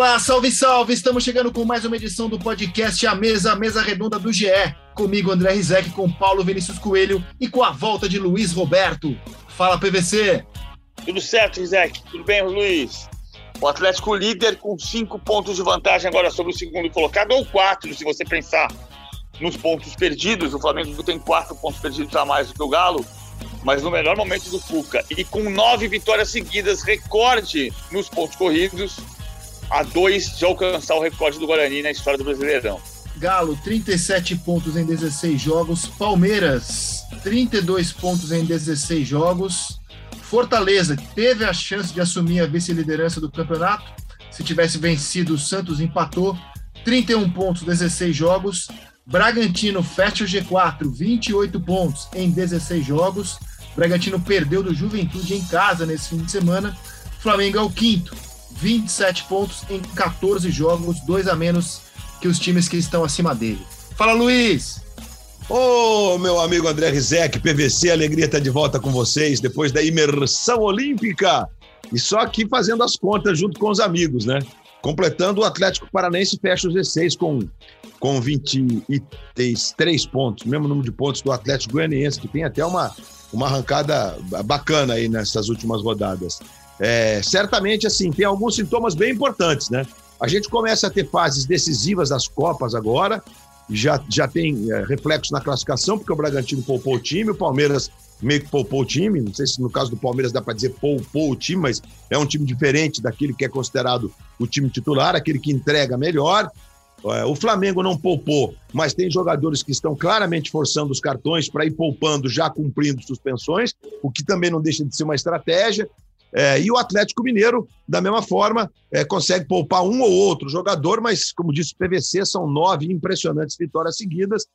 Olá, salve, salve! Estamos chegando com mais uma edição do podcast A Mesa, a Mesa Redonda do GE. Comigo, André Rizek, com Paulo Vinícius Coelho e com a volta de Luiz Roberto. Fala, PVC! Tudo certo, Rizek? Tudo bem, Luiz? O Atlético líder com cinco pontos de vantagem agora sobre o segundo colocado, ou quatro, se você pensar nos pontos perdidos. O Flamengo tem quatro pontos perdidos a mais do que o Galo, mas no melhor momento do Cuca. E com nove vitórias seguidas, recorde nos pontos corridos, a dois de alcançar o recorde do Guarani na história do Brasileirão. Galo, 37 pontos em 16 jogos. Palmeiras, 32 pontos em 16 jogos. Fortaleza teve a chance de assumir a vice-liderança do campeonato. Se tivesse vencido, o Santos empatou. 31 pontos, 16 jogos. Bragantino fecha o G4, 28 pontos em 16 jogos. Bragantino perdeu do Juventude em casa nesse fim de semana. Flamengo é o quinto, 27 pontos em 14 jogos, dois a menos que os times que estão acima dele. Fala, Luiz! Ô, oh, meu amigo André Rizek, PVC, alegria estar de volta com vocês depois da imersão olímpica. E só aqui fazendo as contas junto com os amigos, né? Completando o Atlético Paranense fecha os 16 com, com 23 pontos, mesmo número de pontos do Atlético Goianiense, que tem até uma, uma arrancada bacana aí nessas últimas rodadas. É, certamente, assim, tem alguns sintomas bem importantes, né? A gente começa a ter fases decisivas das Copas agora, já, já tem é, reflexo na classificação, porque o Bragantino poupou o time, o Palmeiras meio que poupou o time, não sei se no caso do Palmeiras dá para dizer poupou o time, mas é um time diferente daquele que é considerado o time titular, aquele que entrega melhor. É, o Flamengo não poupou, mas tem jogadores que estão claramente forçando os cartões para ir poupando, já cumprindo suspensões, o que também não deixa de ser uma estratégia. É, e o Atlético Mineiro, da mesma forma, é, consegue poupar um ou outro jogador, mas, como disse o PVC, são nove impressionantes vitórias seguidas.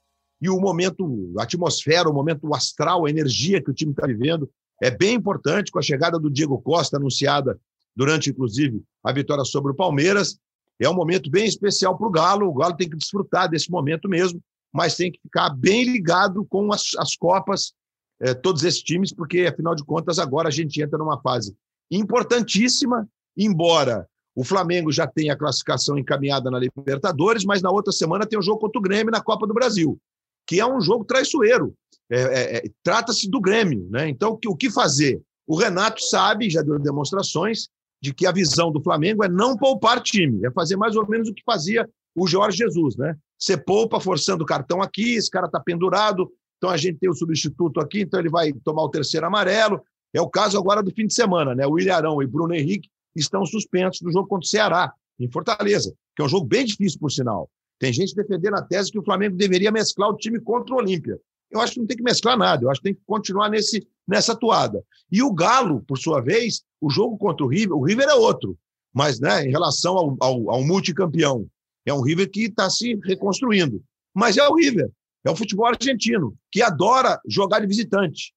E o momento, a atmosfera, o momento astral, a energia que o time está vivendo é bem importante, com a chegada do Diego Costa, anunciada durante, inclusive, a vitória sobre o Palmeiras. É um momento bem especial para o Galo. O Galo tem que desfrutar desse momento mesmo, mas tem que ficar bem ligado com as, as Copas, é, todos esses times, porque, afinal de contas, agora a gente entra numa fase importantíssima, embora o Flamengo já tenha a classificação encaminhada na Libertadores, mas na outra semana tem o um jogo contra o Grêmio na Copa do Brasil, que é um jogo traiçoeiro. É, é, é, Trata-se do Grêmio, né? Então, o que, fazer? O Renato sabe, já deu demonstrações, de que a visão do Flamengo é não poupar time, é fazer mais ou menos o que fazia o Jorge Jesus, né? Você poupa forçando o cartão aqui, esse cara está pendurado, então a gente tem o substituto aqui, então ele vai tomar o terceiro amarelo, é o caso agora do fim de semana, né? O Ilharão e Bruno Henrique estão suspensos do jogo contra o Ceará, em Fortaleza, que é um jogo bem difícil, por sinal. Tem gente defendendo a tese que o Flamengo deveria mesclar o time contra o Olímpia. Eu acho que não tem que mesclar nada, eu acho que tem que continuar nesse, nessa atuada. E o Galo, por sua vez, o jogo contra o River, o River é outro, mas né, em relação ao, ao, ao multicampeão, é um River que está se reconstruindo. Mas é o River, é o futebol argentino, que adora jogar de visitante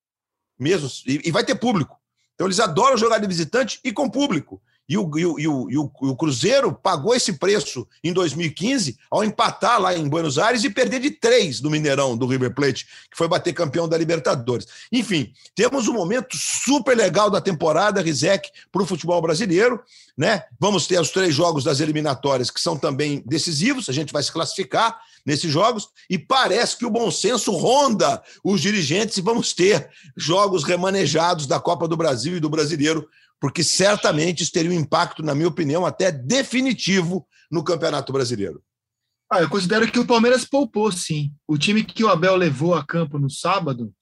mesmo, e, e vai ter público. Então eles adoram jogar de visitante e com público. E o, e, o, e, o, e o, Cruzeiro pagou esse preço em 2015 ao empatar lá em Buenos Aires e perder de três do Mineirão, do River Plate, que foi bater campeão da Libertadores. Enfim, temos um momento super legal da temporada, Rizek, para o futebol brasileiro. Né? Vamos ter os três jogos das eliminatórias, que são também decisivos, a gente vai se classificar nesses jogos, e parece que o bom senso ronda os dirigentes e vamos ter jogos remanejados da Copa do Brasil e do Brasileiro, porque certamente isso teria um impacto, na minha opinião, até definitivo no Campeonato Brasileiro. Ah, eu considero que o Palmeiras poupou, sim. O time que o Abel levou a campo no sábado,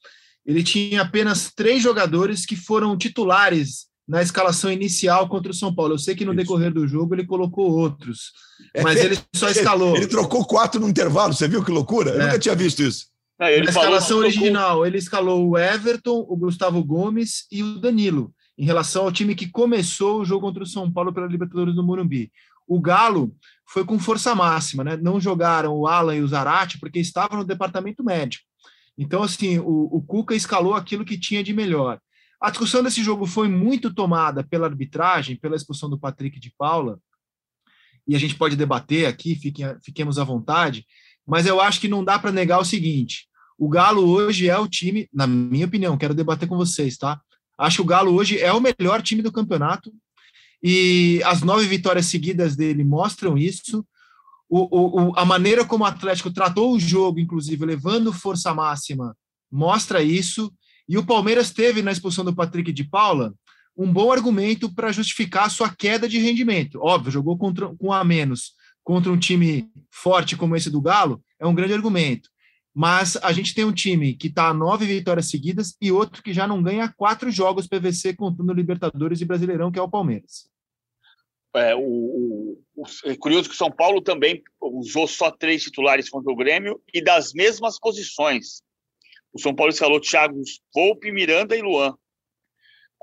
ele tinha apenas três jogadores que foram titulares na escalação inicial contra o São Paulo. Eu sei que no Isso. decorrer do jogo ele colocou outros, é, mas ele só escalou. Ele trocou quatro no intervalo, você viu que loucura? Eu é. nunca tinha visto isso. na escalação original, ele escalou o Everton, o Gustavo Gomes e o Danilo, em relação ao time que começou o jogo contra o São Paulo pela Libertadores do Morumbi. O Galo foi com força máxima, né? Não jogaram o Alan e o Zarate porque estavam no departamento médico. Então, assim, o, o Cuca escalou aquilo que tinha de melhor. A discussão desse jogo foi muito tomada pela arbitragem, pela expulsão do Patrick de Paula, e a gente pode debater aqui, fiquem, fiquemos à vontade, mas eu acho que não dá para negar o seguinte: o Galo hoje é o time, na minha opinião, quero debater com vocês, tá? Acho que o Galo hoje é o melhor time do campeonato e as nove vitórias seguidas dele mostram isso. O, o, a maneira como o Atlético tratou o jogo, inclusive levando força máxima, mostra isso. E o Palmeiras teve, na expulsão do Patrick de Paula, um bom argumento para justificar a sua queda de rendimento. Óbvio, jogou contra, com a menos contra um time forte como esse do Galo, é um grande argumento. Mas a gente tem um time que está a nove vitórias seguidas e outro que já não ganha quatro jogos PVC contando Libertadores e Brasileirão, que é o Palmeiras. É, o, o, o, é curioso que o São Paulo também usou só três titulares contra o Grêmio e das mesmas posições. O São Paulo escalou Thiago Volpe, Miranda e Luan.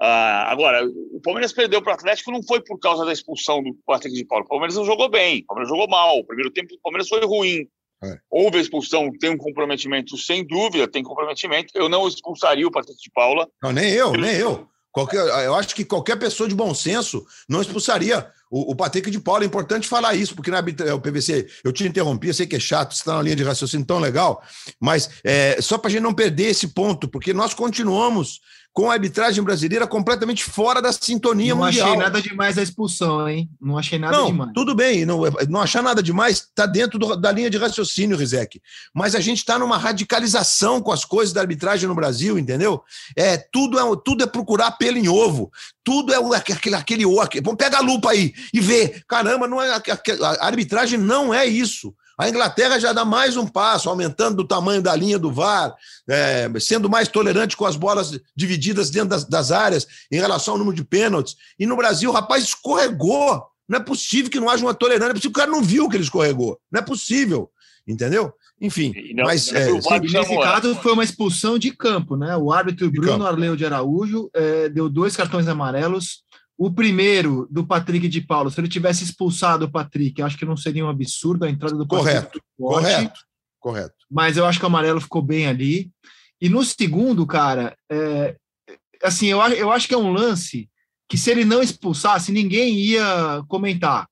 Ah, agora, o Palmeiras perdeu para o Atlético não foi por causa da expulsão do Patrick de Paulo. O Palmeiras não jogou bem, o Palmeiras jogou mal. O primeiro tempo do Palmeiras foi ruim. É. Houve a expulsão, tem um comprometimento, sem dúvida, tem comprometimento. Eu não expulsaria o Patrick de Paula. Não, nem eu, nem eu. Qualquer, eu acho que qualquer pessoa de bom senso não expulsaria o, o Patrick de Paula. É importante falar isso, porque na o PVC, eu te interrompi, eu sei que é chato, você está na linha de raciocínio tão legal, mas é, só para a gente não perder esse ponto, porque nós continuamos com a arbitragem brasileira completamente fora da sintonia não mundial. Não achei nada demais a expulsão, hein? Não achei nada não, demais. Tudo bem, não, não achar nada demais está dentro do, da linha de raciocínio, Rizek. Mas a gente está numa radicalização com as coisas da arbitragem no Brasil, entendeu? É tudo é tudo é procurar pelo em ovo. Tudo é aquele aquele Vamos pega a lupa aí e vê. Caramba, não é a arbitragem não é isso. A Inglaterra já dá mais um passo, aumentando o tamanho da linha do VAR, é, sendo mais tolerante com as bolas divididas dentro das, das, áreas em relação ao número de pênaltis. E no Brasil, o rapaz escorregou. Não é possível que não haja uma tolerância, é possível que o cara não viu que ele escorregou. Não é possível. Entendeu? Enfim, não, mas é, nesse caso foi uma expulsão de campo, né? O árbitro Bruno Arleu de Araújo é, deu dois cartões amarelos o primeiro do Patrick de Paulo, se ele tivesse expulsado o Patrick, acho que não seria um absurdo a entrada do Correto, correto, correto. Mas eu acho que o amarelo ficou bem ali. E no segundo, cara, é, assim, eu, eu acho que é um lance que se ele não expulsasse, ninguém ia comentar.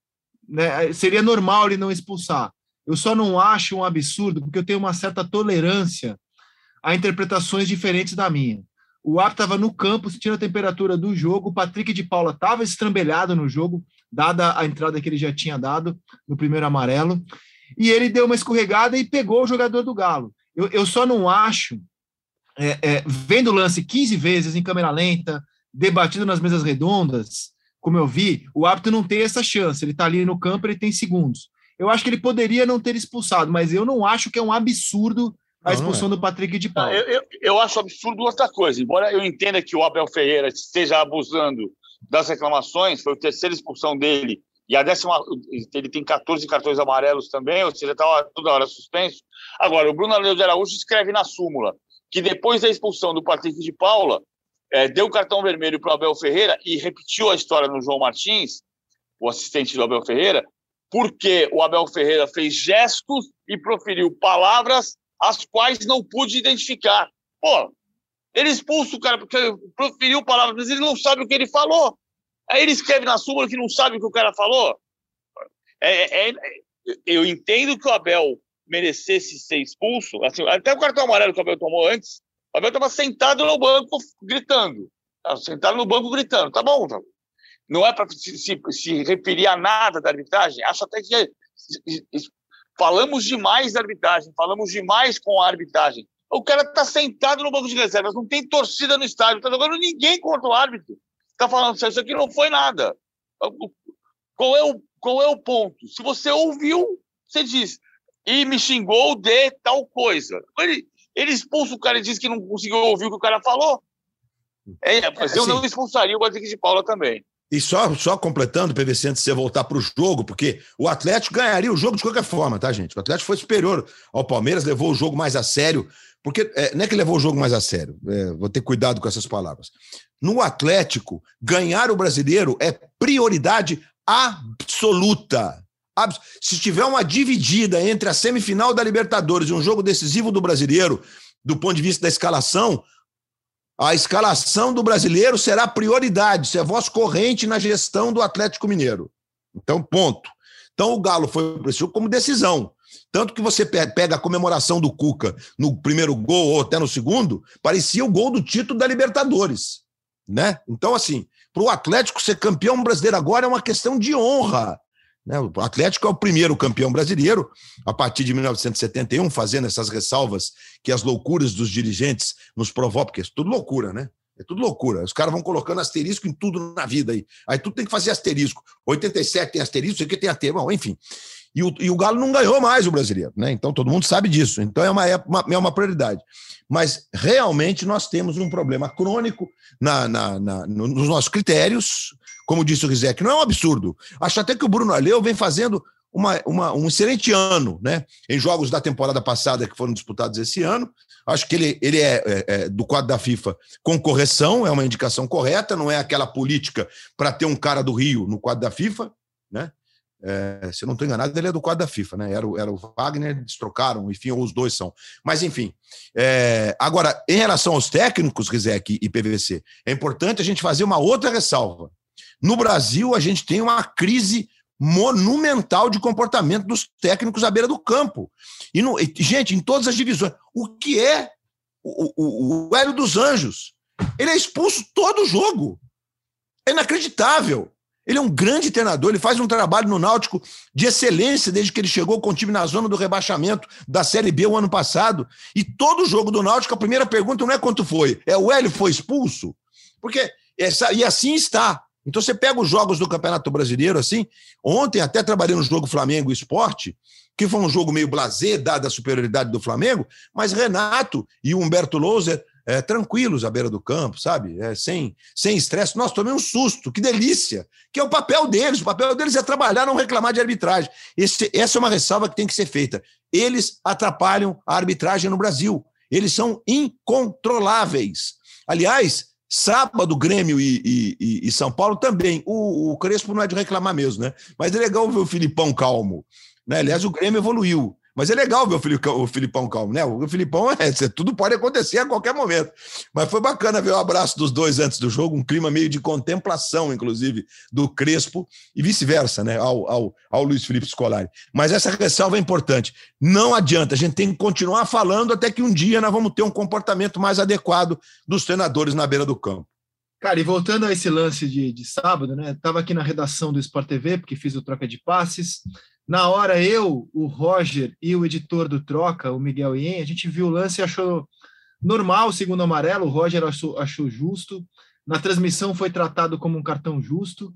Né? Seria normal ele não expulsar. Eu só não acho um absurdo, porque eu tenho uma certa tolerância a interpretações diferentes da minha. O árbitro estava no campo, sentindo a temperatura do jogo. O Patrick de Paula estava estrambelhado no jogo, dada a entrada que ele já tinha dado no primeiro amarelo. E ele deu uma escorregada e pegou o jogador do Galo. Eu, eu só não acho, é, é, vendo o lance 15 vezes em câmera lenta, debatido nas mesas redondas, como eu vi, o árbitro não tem essa chance. Ele está ali no campo, ele tem segundos. Eu acho que ele poderia não ter expulsado, mas eu não acho que é um absurdo a expulsão é. do Patrick de Paulo. Eu, eu, eu, acho absurdo outra coisa. Embora eu entenda que o Abel Ferreira esteja abusando das reclamações, foi a terceira expulsão dele, e a décima, ele tem 14 cartões amarelos também, ou seja, está toda hora suspenso. Agora, o Bruno Aleu de Araújo escreve na súmula que depois da expulsão do Patrick de Paula, é, deu cartão vermelho para o Abel Ferreira e repetiu a história no João Martins, o assistente do Abel Ferreira, porque o Abel Ferreira fez gestos e proferiu palavras as quais não pude identificar. Pô, ele expulsa o cara porque proferiu palavras, mas ele não sabe o que ele falou. Aí ele escreve na súmula que não sabe o que o cara falou. É, é, é eu entendo que o Abel merecesse ser expulso. Assim, até o cartão amarelo que o Abel tomou antes, o Abel estava sentado no banco gritando. sentado no banco gritando. Tá bom, tá. não é para se, se, se, referir a nada da arbitragem. Acho até que Falamos demais da arbitragem, falamos demais com a arbitragem. O cara está sentado no banco de reservas, não tem torcida no estádio, está jogando ninguém contra o árbitro. Está falando, isso aqui não foi nada. Qual é, o, qual é o ponto? Se você ouviu, você diz, e me xingou de tal coisa. Ele, ele expulsa o cara e diz que não conseguiu ouvir o que o cara falou. É, mas eu não expulsaria o Patrick de Paula também. E só, só completando, PVC, antes de você voltar para o jogo, porque o Atlético ganharia o jogo de qualquer forma, tá, gente? O Atlético foi superior ao Palmeiras, levou o jogo mais a sério, porque é, não é que levou o jogo mais a sério, é, vou ter cuidado com essas palavras. No Atlético, ganhar o brasileiro é prioridade absoluta. Se tiver uma dividida entre a semifinal da Libertadores e um jogo decisivo do brasileiro, do ponto de vista da escalação, a escalação do brasileiro será prioridade, isso é voz corrente na gestão do Atlético Mineiro. Então, ponto. Então, o Galo foi para como decisão. Tanto que você pega a comemoração do Cuca no primeiro gol ou até no segundo, parecia o gol do título da Libertadores. Né? Então, assim, Para o Atlético ser campeão brasileiro agora é uma questão de honra. Né? O Atlético é o primeiro campeão brasileiro, a partir de 1971, fazendo essas ressalvas que as loucuras dos dirigentes nos provocam, porque é tudo loucura, né? É tudo loucura. Os caras vão colocando asterisco em tudo na vida aí. Aí tudo tem que fazer asterisco. 87 tem asterisco, isso aqui tem asterisco. Bom, enfim. E o, e o Galo não ganhou mais o brasileiro, né? Então todo mundo sabe disso. Então é uma, é uma, é uma prioridade. Mas realmente nós temos um problema crônico na, na, na nos nossos critérios, como disse o Rizek, não é um absurdo. Acho até que o Bruno Aleu vem fazendo uma, uma, um excelente ano, né? Em jogos da temporada passada que foram disputados esse ano. Acho que ele, ele é, é, é do quadro da FIFA com correção, é uma indicação correta, não é aquela política para ter um cara do Rio no quadro da FIFA, né? É, se eu não estou enganado, ele é do quadro da FIFA, né? Era, era o Wagner, eles trocaram, enfim, ou os dois são. Mas, enfim. É, agora, em relação aos técnicos, Rizek e PVC, é importante a gente fazer uma outra ressalva. No Brasil, a gente tem uma crise monumental de comportamento dos técnicos à beira do campo. E, no, e gente, em todas as divisões. O que é o, o, o Hélio dos Anjos? Ele é expulso todo jogo. É inacreditável. Ele é um grande treinador, ele faz um trabalho no Náutico de excelência desde que ele chegou com o time na zona do rebaixamento da Série B o ano passado. E todo jogo do Náutico, a primeira pergunta não é quanto foi, é o Hélio foi expulso? Porque essa, e assim está. Então você pega os jogos do Campeonato Brasileiro assim. Ontem até trabalhei no jogo Flamengo Esporte, que foi um jogo meio blasé, dada a superioridade do Flamengo, mas Renato e Humberto Louser é, tranquilos à beira do campo, sabe? É, sem sem estresse. Nossa, tomei um susto, que delícia! Que é o papel deles. O papel deles é trabalhar, não reclamar de arbitragem. Esse, essa é uma ressalva que tem que ser feita. Eles atrapalham a arbitragem no Brasil. Eles são incontroláveis. Aliás, sábado, Grêmio e, e, e São Paulo também. O, o, Crespo não é de reclamar mesmo, né? Mas é legal ver o Filipão calmo. Né? Aliás, o Grêmio evoluiu. Mas é legal ver o Filipão, o Filipão calmo, né? O Filipão é, tudo pode acontecer a qualquer momento. Mas foi bacana ver o abraço dos dois antes do jogo, um clima meio de contemplação, inclusive, do Crespo e vice-versa, né? Ao, ao, ao Luiz Felipe Scolari. Mas essa ressalva é importante. Não adianta, a gente tem que continuar falando até que um dia nós vamos ter um comportamento mais adequado dos treinadores na beira do campo. Cara, e voltando a esse lance de, de sábado, né? Estava aqui na redação do Sport TV, porque fiz o troca de passes. Na hora, eu, o Roger e o editor do Troca, o Miguel Ien, a gente viu o lance e achou normal o segundo amarelo, o Roger achou, achou justo. Na transmissão foi tratado como um cartão justo.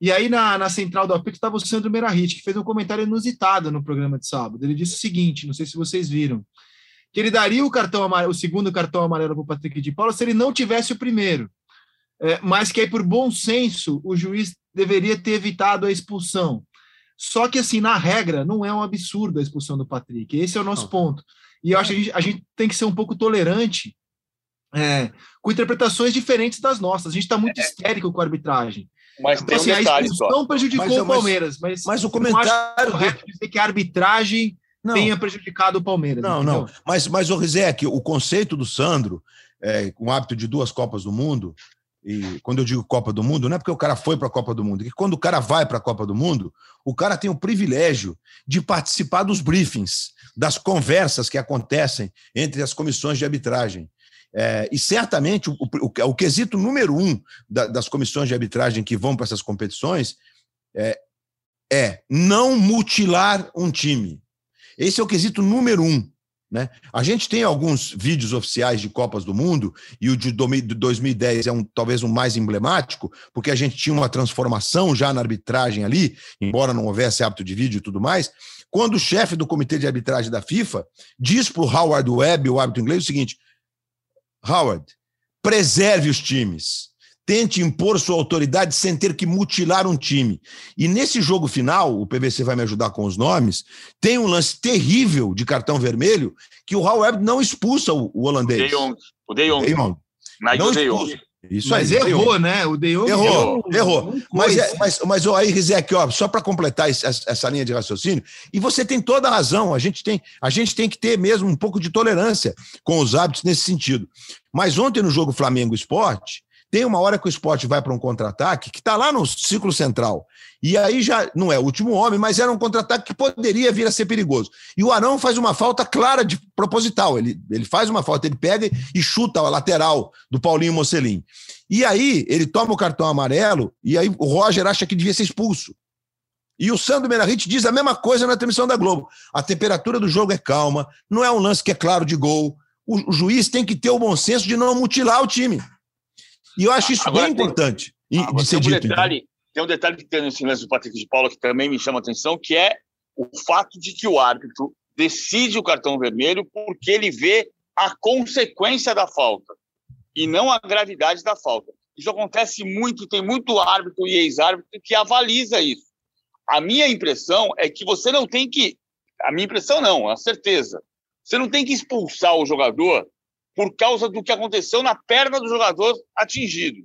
E aí, na, na central do apito, estava o Sandro Merahit, que fez um comentário inusitado no programa de sábado. Ele disse o seguinte: não sei se vocês viram, que ele daria o cartão amarelo, o segundo cartão amarelo para o Patrick de Paula se ele não tivesse o primeiro. É, mas que aí, por bom senso, o juiz deveria ter evitado a expulsão. Só que, assim, na regra, não é um absurdo a expulsão do Patrick. Esse é o nosso ponto. E eu acho que a gente, a gente tem que ser um pouco tolerante é, com interpretações diferentes das nossas. A gente está muito é. histérico com a arbitragem. Mas então, tem assim, um detalhe, a expulsão prejudicou mas, o Palmeiras, mas, mas o comentário correto dizer que a arbitragem não. tenha prejudicado o Palmeiras. Não, entendeu? não. Mas, mas o Rizek, o conceito do Sandro, é, com o hábito de duas Copas do Mundo, e quando eu digo Copa do Mundo, não é porque o cara foi para a Copa do Mundo, é que quando o cara vai para a Copa do Mundo, o cara tem o privilégio de participar dos briefings, das conversas que acontecem entre as comissões de arbitragem. É, e certamente o, o, o, quesito número um da, das comissões de arbitragem que vão para essas competições é, é não mutilar um time. Esse é o quesito número um. Né? A gente tem alguns vídeos oficiais de Copas do Mundo, e o de 2010 é um, talvez um mais emblemático, porque a gente tinha uma transformação já na arbitragem ali, embora não houvesse hábito de vídeo e tudo mais. Quando o chefe do comitê de arbitragem da FIFA diz para o Howard Webb, o árbitro inglês, o seguinte: Howard, preserve os times tente impor sua autoridade sem ter que mutilar um time. E nesse jogo final, o PVC vai me ajudar com os nomes, tem um lance terrível de cartão vermelho que o Howard não expulsa o, o holandês. O De Jong. O De Jong. Não expulsa. Isso mas aí, errou, né? O De Jong errou, errou. Mas, é, mas, mas ó, aí, Rizek, ó, só para completar essa, essa linha de raciocínio, e você tem toda a razão, a gente tem, a gente tem que ter mesmo um pouco de tolerância com os hábitos nesse sentido. Mas ontem no jogo Flamengo Esporte, Tem uma hora que o esporte vai para um contra-ataque que está lá no ciclo central. E aí já não é o último homem, mas era um contra-ataque que poderia vir a ser perigoso. E o Arão faz uma falta clara de proposital. Ele, ele faz uma falta, ele pega e chuta a lateral do Paulinho Mocelin. E aí ele toma o cartão amarelo e aí o Roger acha que devia ser expulso. E o Sandro Menarit diz a mesma coisa na transmissão da Globo. A temperatura do jogo é calma, não é um lance que é claro de gol. O, o juiz tem que ter o bom senso de não mutilar o time. E eu acho isso Agora, bem tem, importante de ser tem um dito. Detalhe, tem um detalhe que tem no silêncio do Patrick de Paula que também me chama a atenção, que é o fato de que o árbitro decide o cartão vermelho porque ele vê a consequência da falta e não a gravidade da falta. Isso acontece muito, tem muito árbitro e ex-árbitro que avaliza isso. A minha impressão é que você não tem que. A minha impressão não, a certeza. Você não tem que expulsar o jogador por causa do que aconteceu na perna do jogador atingido.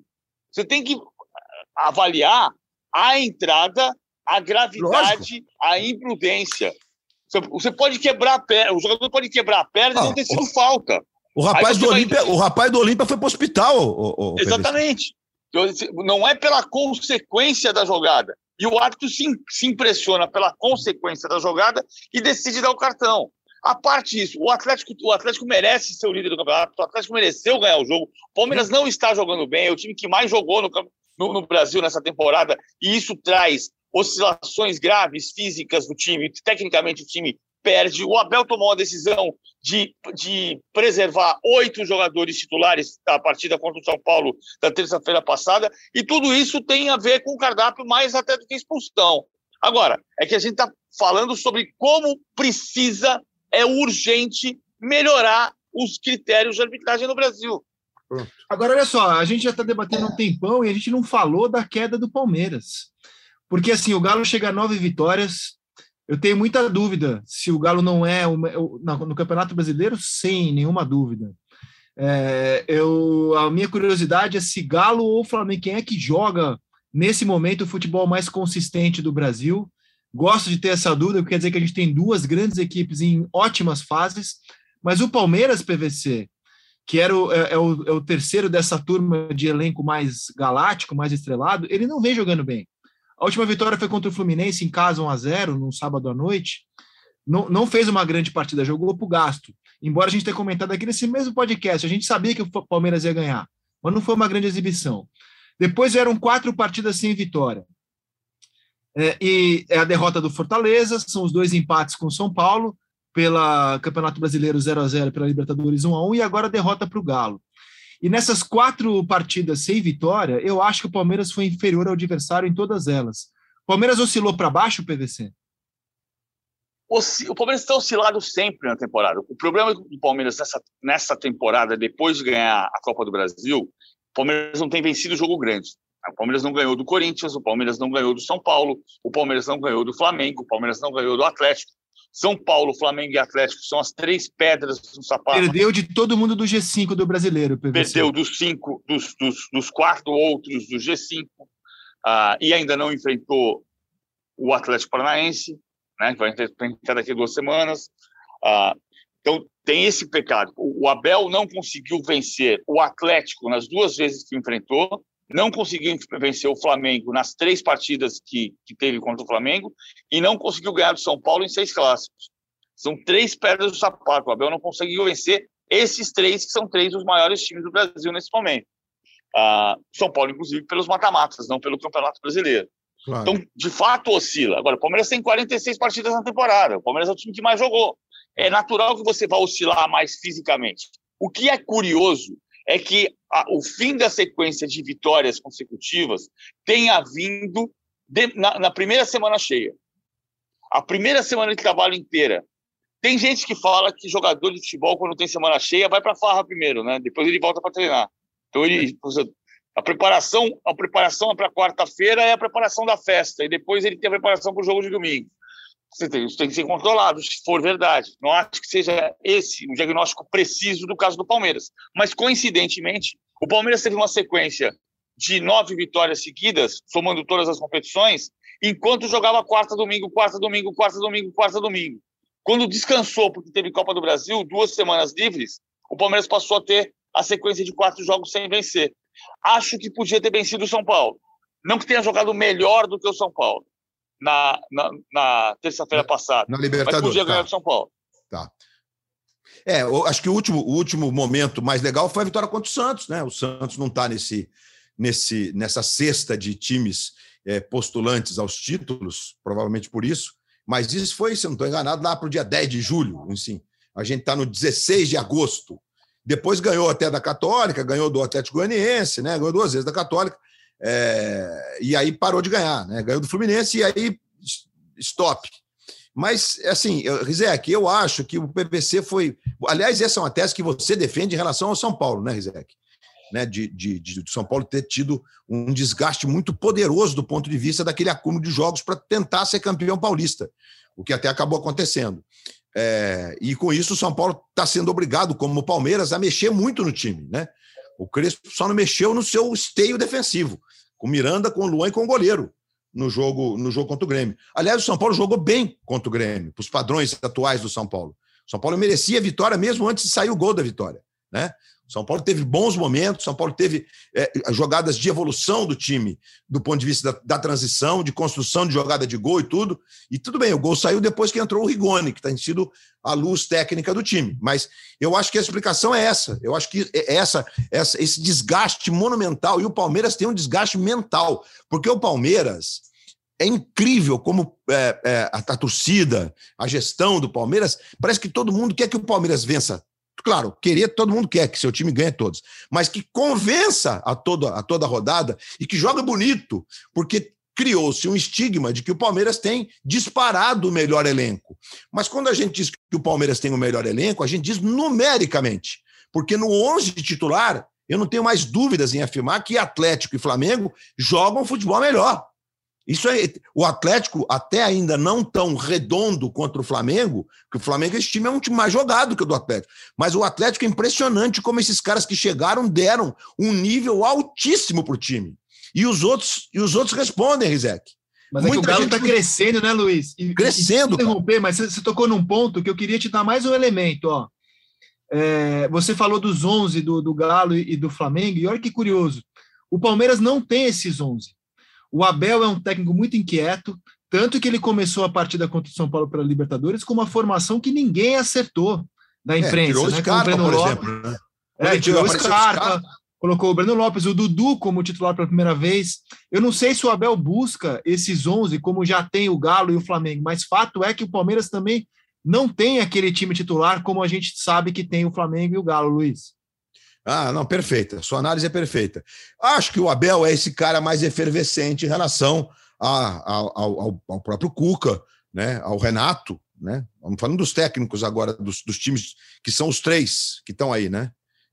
Você tem que avaliar a entrada, a gravidade, Lógico. a imprudência. Você pode quebrar a perna, o jogador pode quebrar a perna ah, e não ter sido falta. O rapaz, do Olímpia, vai... o rapaz do Olímpia foi para o hospital. O, o, Exatamente. Não é pela consequência da jogada. E o árbitro se, se impressiona pela consequência da jogada e decide dar o cartão. A parte disso, o Atlético, o Atlético merece ser o líder do campeonato, o Atlético mereceu ganhar o jogo. O Palmeiras não está jogando bem, é o time que mais jogou no, no, no Brasil nessa temporada, e isso traz oscilações graves físicas do time. Tecnicamente, o time perde. O Abel tomou a decisão de, de preservar oito jogadores titulares da partida contra o São Paulo da terça-feira passada, e tudo isso tem a ver com o cardápio mais até do que expulsão. Agora, é que a gente está falando sobre como precisa é urgente melhorar os critérios de arbitragem no Brasil. Agora, olha só, a gente já está debatendo um tempão e a gente não falou da queda do Palmeiras. Porque, assim, o Galo chega a nove vitórias. Eu tenho muita dúvida se o Galo não é uma, no Campeonato Brasileiro, sem nenhuma dúvida. É, eu, a minha curiosidade é se Galo ou Flamengo, quem é que joga nesse momento o futebol mais consistente do Brasil? Gosto de ter essa dúvida, porque quer dizer que a gente tem duas grandes equipes em ótimas fases, mas o Palmeiras PVC, que era o, é, é, o, é o terceiro dessa turma de elenco mais galáctico, mais estrelado, ele não vem jogando bem. A última vitória foi contra o Fluminense em casa 1 a 0 no sábado à noite. Não, não fez uma grande partida, jogou para o gasto. Embora a gente tenha comentado aqui nesse mesmo podcast, a gente sabia que o Palmeiras ia ganhar, mas não foi uma grande exibição. Depois eram quatro partidas sem vitória. É, e é a derrota do Fortaleza, são os dois empates com o São Paulo, pela Campeonato Brasileiro 0 a 0 pela Libertadores 1 a 1 e agora a derrota para o Galo. E nessas quatro partidas sem vitória, eu acho que o Palmeiras foi inferior ao adversário em todas elas. O Palmeiras oscilou para baixo, PVC? O Palmeiras está oscilado sempre na temporada. O problema do Palmeiras nessa, nessa temporada, depois de ganhar a Copa do Brasil, o Palmeiras não tem vencido jogo grande. O Palmeiras não ganhou do Corinthians, o Palmeiras não ganhou do São Paulo, o Palmeiras não ganhou do Flamengo, o Palmeiras não ganhou do Atlético. São Paulo, Flamengo e Atlético são as três pedras no sapato. Perdeu de todo mundo do G5 do brasileiro. PVC. Perdeu dos cinco, dos, dos, dos quatro outros do G5 uh, ah, e ainda não enfrentou o Atlético Paranaense, né, que vai enfrentar daqui a duas semanas. Uh, então, tem esse pecado. O Abel não conseguiu vencer o Atlético nas duas vezes que enfrentou, não conseguiu vencer o Flamengo nas três partidas que, que teve contra o Flamengo e não conseguiu ganhar do São Paulo em seis clássicos. São três pedras do sapato. O Abel não conseguiu vencer esses três, que são três dos maiores times do Brasil nesse momento. Ah, São Paulo, inclusive, pelos mata-matas, não pelo Campeonato Brasileiro. Claro. Então, de fato, oscila. Agora, o Palmeiras tem 46 partidas na temporada. O Palmeiras é o time que mais jogou. É natural que você vá oscilar mais fisicamente. O que é curioso é que a, o fim da sequência de vitórias consecutivas tenha vindo de, na, na, primeira semana cheia. A primeira semana de trabalho inteira. Tem gente que fala que jogador de futebol, quando tem semana cheia, vai para farra primeiro, né? Depois ele volta para treinar. Então ele. A preparação, a preparação para quarta-feira é a preparação da festa, e depois ele tem a preparação para o jogo de domingo. Isso tem que ser controlado, se for verdade. Não acho que seja esse o diagnóstico preciso do caso do Palmeiras. Mas, coincidentemente, o Palmeiras teve uma sequência de nove vitórias seguidas, somando todas as competições, enquanto jogava quarta, domingo, quarta, domingo, quarta, domingo, quarta, domingo. Quando descansou, porque teve Copa do Brasil, duas semanas livres, o Palmeiras passou a ter a sequência de quatro jogos sem vencer. Acho que podia ter vencido o São Paulo. Não que tenha jogado melhor do que o São Paulo na, na, na terça-feira passada. Na Libertadores. Mas podia tá. ganhar do São Paulo. Tá. É, acho que o último, o último momento mais legal foi a vitória contra o Santos, né? O Santos não está nesse, nesse, nessa cesta de times é, postulantes aos títulos, provavelmente por isso. Mas isso foi, se eu não estou enganado, lá para o dia 10 de julho. Assim. A gente está no 16 de agosto. Depois ganhou até da Católica, ganhou do Atlético Goianiense, né? ganhou duas vezes da Católica. É, e aí parou de ganhar, né? Ganhou do Fluminense e aí stop. Mas, assim, Rizek, eu acho que o PPC foi. Aliás, essa é uma tese que você defende em relação ao São Paulo, né, Rizek? Né, de, de, de São Paulo ter tido um desgaste muito poderoso do ponto de vista daquele acúmulo de jogos para tentar ser campeão paulista, o que até acabou acontecendo. É, e com isso, o São Paulo está sendo obrigado, como o Palmeiras, a mexer muito no time. Né? O Crespo só não mexeu no seu esteio defensivo, com Miranda, com Luan e com o goleiro no jogo, no jogo contra o Grêmio. Aliás, o São Paulo jogou bem contra o Grêmio, para os padrões atuais do São Paulo. O São Paulo merecia a vitória mesmo antes de sair o gol da vitória. Né? São Paulo teve bons momentos, São Paulo teve é, jogadas de evolução do time, do ponto de vista da, da, transição, de construção de jogada de gol e tudo. E tudo bem, o gol saiu depois que entrou o Rigoni, que tem sido a luz técnica do time. Mas eu acho que a explicação é essa. Eu acho que é essa, essa esse desgaste monumental. E o Palmeiras tem um desgaste mental, porque o Palmeiras é incrível como é, é, a, a torcida, a gestão do Palmeiras, parece que todo mundo quer que o Palmeiras vença claro, querer todo mundo quer que seu time ganhe todos, mas que convença a toda a toda a rodada e que joga bonito, porque criou-se um estigma de que o Palmeiras tem disparado o melhor elenco. Mas quando a gente diz que o Palmeiras tem o melhor elenco, a gente diz numericamente, porque no 11 titular, eu não tenho mais dúvidas em afirmar que Atlético e Flamengo jogam futebol melhor. Isso é o Atlético até ainda não tão redondo contra o Flamengo, que o Flamengo esse time é um time mais jogado que o do Atlético. Mas o Atlético é impressionante como esses caras que chegaram deram um nível altíssimo para o time. E os outros e os outros respondem, Rizek. Mas é que o Galo está crescendo, né, Luiz? E, crescendo. E, interromper, mas você, você, tocou num ponto que eu queria te dar mais um elemento, ó. É, você falou dos 11 do, do Galo e, e do Flamengo, e olha que curioso. O Palmeiras não tem esses 11. O Abel é um técnico muito inquieto, tanto que ele começou a partida contra o São Paulo pela Libertadores com uma formação que ninguém acertou da é, imprensa. É, tirou né? Scarpa, por Lopes. exemplo. Né? É, tirou Scarpa, colocou o Breno Lopes, o Dudu como titular pela primeira vez. Eu não sei se o Abel busca esses 11, como já tem o Galo e o Flamengo, mas fato é que o Palmeiras também não tem aquele time titular como a gente sabe que tem o Flamengo e o Galo, Luiz. Ah, não, perfeita. Sua análise é perfeita. Acho que o Abel é esse cara mais efervescente em relação a, a, ao, ao, próprio Cuca, né? ao Renato. Né? Vamos falando dos técnicos agora, dos, dos times que são os três que estão aí, né?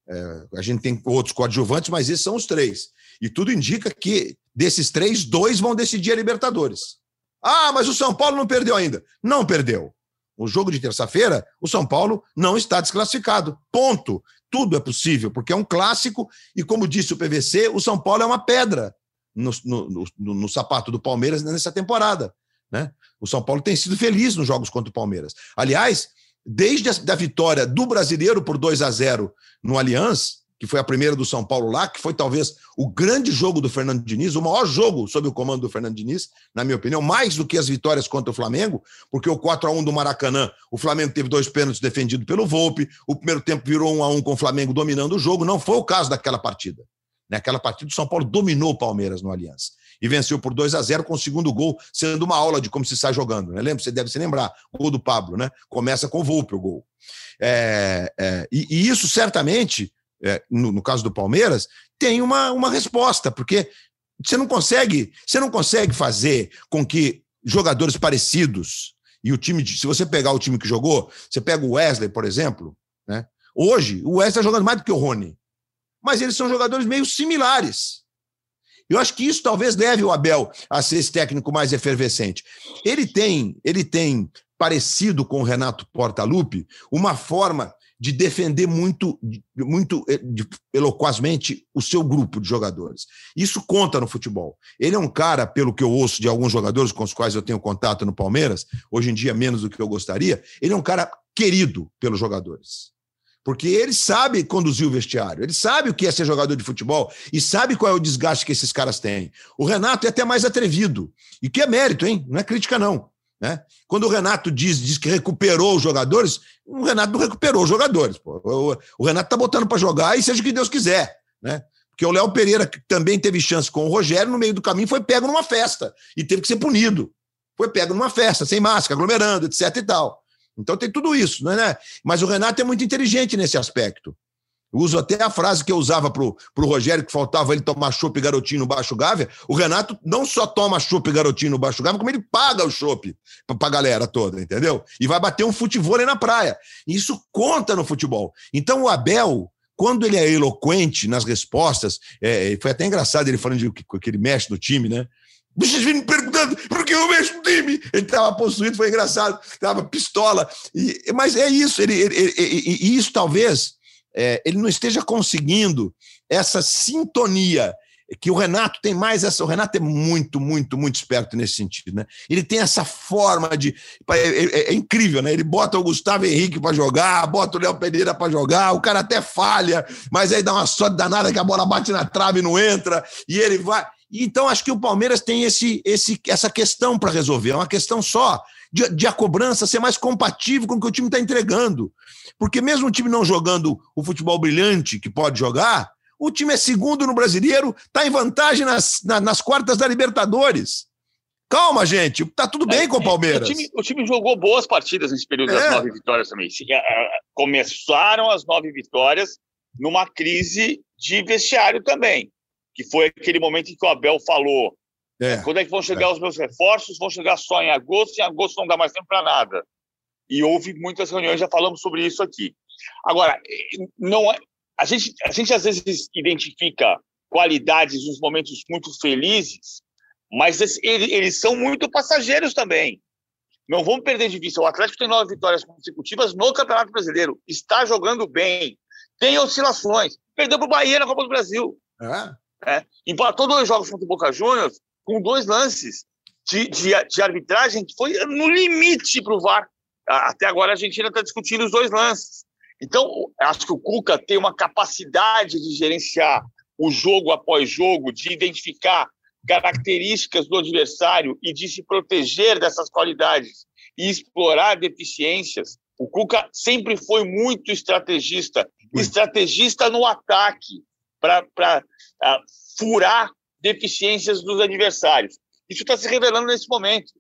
É, a gente tem outros coadjuvantes, mas esses são os três. E tudo indica que desses três, dois vão decidir a Libertadores. Ah, mas o São Paulo não perdeu ainda. Não perdeu. O jogo de terça-feira, o São Paulo não está desclassificado. Ponto tudo é possível, porque é um clássico e, como disse o PVC, o São Paulo é uma pedra no, no, no, no sapato do Palmeiras nessa temporada. Né? O São Paulo tem sido feliz nos jogos contra o Palmeiras. Aliás, desde a da vitória do brasileiro por 2 a 0 no Allianz, que foi a primeira do São Paulo lá, que foi talvez o grande jogo do Fernando Diniz, o maior jogo sob o comando do Fernando Diniz, na minha opinião, mais do que as vitórias contra o Flamengo, porque o 4 a 1 do Maracanã, o Flamengo teve dois pênaltis defendidos pelo Volpe, o primeiro tempo virou 1 a 1 com o Flamengo dominando o jogo, não foi o caso daquela partida. Naquela partida, o São Paulo dominou o Palmeiras no Aliança e venceu por 2 a 0 com o segundo gol sendo uma aula de como se sai jogando. Né? Lembra? Você deve se lembrar, o gol do Pablo, né? Começa com o Volpe o gol. É, é, e, e, isso certamente é, no, no, caso do Palmeiras, tem uma, uma resposta, porque você não consegue, você não consegue fazer com que jogadores parecidos e o time, de, se você pegar o time que jogou, você pega o Wesley, por exemplo, né? Hoje, o Wesley está jogando mais do que o Rony. Mas eles são jogadores meio similares. Eu acho que isso talvez leve o Abel a ser esse técnico mais efervescente. Ele tem, ele tem parecido com o Renato Portaluppi uma forma de defender muito, muito eh, eloquazmente o seu grupo de jogadores. Isso conta no futebol. Ele é um cara, pelo que eu ouço de alguns jogadores com os quais eu tenho contato no Palmeiras, hoje em dia menos do que eu gostaria, ele é um cara querido pelos jogadores. Porque ele sabe conduzir o vestiário, ele sabe o que é ser jogador de futebol e sabe qual é o desgaste que esses caras têm. O Renato é até mais atrevido, e que é mérito, hein? Não é crítica, não. Né? Quando o Renato diz, diz que recuperou os jogadores, o Renato não recuperou os jogadores. Pô. O, Renato está botando para jogar e seja o que Deus quiser. Né? Porque o Léo Pereira, que também teve chance com o Rogério, no meio do caminho foi pego numa festa e teve que ser punido. Foi pego numa festa, sem máscara, aglomerando, etc. e tal. Então tem tudo isso, não é? Né? Mas o Renato é muito inteligente nesse aspecto. Uso até a frase que eu usava para o Rogério, que faltava ele tomar chopp garotinho no Baixo Gávea. O Renato não só toma chopp garotinho no Baixo Gávea, como ele paga o chopp para a galera toda, entendeu? E vai bater um futebol aí na praia. Isso conta no futebol. Então o Abel, quando ele é eloquente nas respostas, é, foi até engraçado ele falando de que, que ele mexe no time, né? Vocês vêm me perguntando por que eu mexo no time. Ele estava possuído, foi engraçado, estava pistola. E, mas é isso, ele, ele, ele, e isso talvez é, ele não esteja conseguindo essa sintonia que o Renato tem mais essa. O Renato é muito, muito, muito esperto nesse sentido, né? Ele tem essa forma de. É, é, é incrível, né? Ele bota o Gustavo Henrique para jogar, bota o Léo Pereira para jogar, o cara até falha, mas aí dá uma sorte danada que a bola bate na trave e não entra, e ele vai. Então, acho que o Palmeiras tem esse, esse, essa questão para resolver. É uma questão só de, de, a cobrança ser mais compatível com o que o time está entregando. Porque mesmo o time não jogando o futebol brilhante que pode jogar, o time é segundo no brasileiro, está em vantagem nas, na, nas quartas da Libertadores. Calma, gente, tá tudo bem é, com o Palmeiras. O time, o time, jogou boas partidas nesse período é. das nove vitórias também. É, é, começaram as nove vitórias numa crise de vestiário também que foi aquele momento em que o Abel falou: é, quando é que vão chegar é. os meus reforços? Vão chegar só em agosto, e em agosto não dá mais tempo para nada. E houve muitas reuniões, já falamos sobre isso aqui. Agora, não é, a, gente, a gente às vezes identifica qualidades nos momentos muito felizes, mas eles, eles são muito passageiros também. Não vamos perder de vista. O Atlético tem nove vitórias consecutivas no Campeonato Brasileiro. Está jogando bem. Tem oscilações. Perdeu para o Bahia na Copa do Brasil. É? É, empatou dois jogos contra o Boca Juniors com dois lances de, de, de arbitragem que foi no limite para o VAR. Até agora a Argentina está discutindo os dois lances. Então, acho que o Cuca tem uma capacidade de gerenciar o jogo após jogo, de identificar características do adversário e de se proteger dessas qualidades e explorar deficiências. O Cuca sempre foi muito estrategista, estrategista no ataque, para uh, furar deficiências dos adversários. Isso está se revelando nesse momento.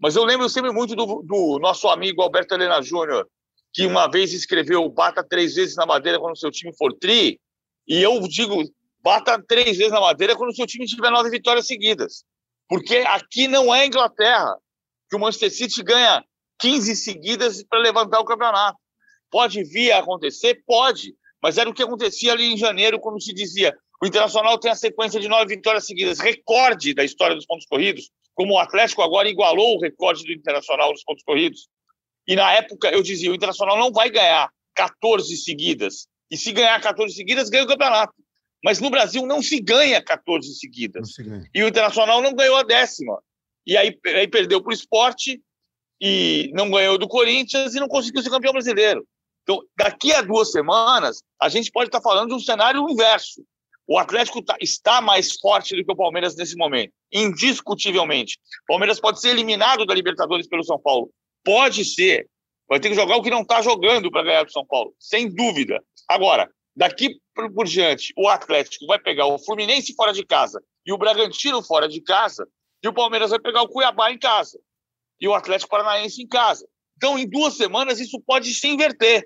Mas eu lembro sempre muito do, do nosso amigo Alberto Helena Júnior, que uma vez escreveu bata três vezes na madeira quando o seu time for tri, e eu digo bata três vezes na madeira quando o seu time tiver nove vitórias seguidas. Porque aqui não é Inglaterra, que o Manchester City ganha 15 seguidas para levantar o campeonato. Pode vir a acontecer? Pode. Mas era o que acontecia ali em janeiro, quando se dizia o Internacional tem a sequência de nove vitórias seguidas, recorde da história dos pontos corridos, como o Atlético agora igualou o recorde do Internacional nos pontos corridos. E na época eu dizia, o Internacional não vai ganhar 14 seguidas. E se ganhar 14 seguidas, ganha o campeonato. Mas no Brasil não se ganha 14 seguidas. Ganha. E o Internacional não ganhou a décima. E aí, aí perdeu para o esporte e não ganhou do Corinthians e não conseguiu ser campeão brasileiro. Então, daqui a duas semanas, a gente pode estar falando de um cenário inverso. O Atlético tá, está mais forte do que o Palmeiras nesse momento, indiscutivelmente. O Palmeiras pode ser eliminado da Libertadores pelo São Paulo. Pode ser. Vai ter que jogar o que não está jogando para ganhar do São Paulo, sem dúvida. Agora, daqui por, por diante, o Atlético vai pegar o Fluminense fora de casa e o Bragantino fora de casa, e o Palmeiras vai pegar o Cuiabá em casa e o Atlético Paranaense em casa. Então, em duas semanas, isso pode se inverter.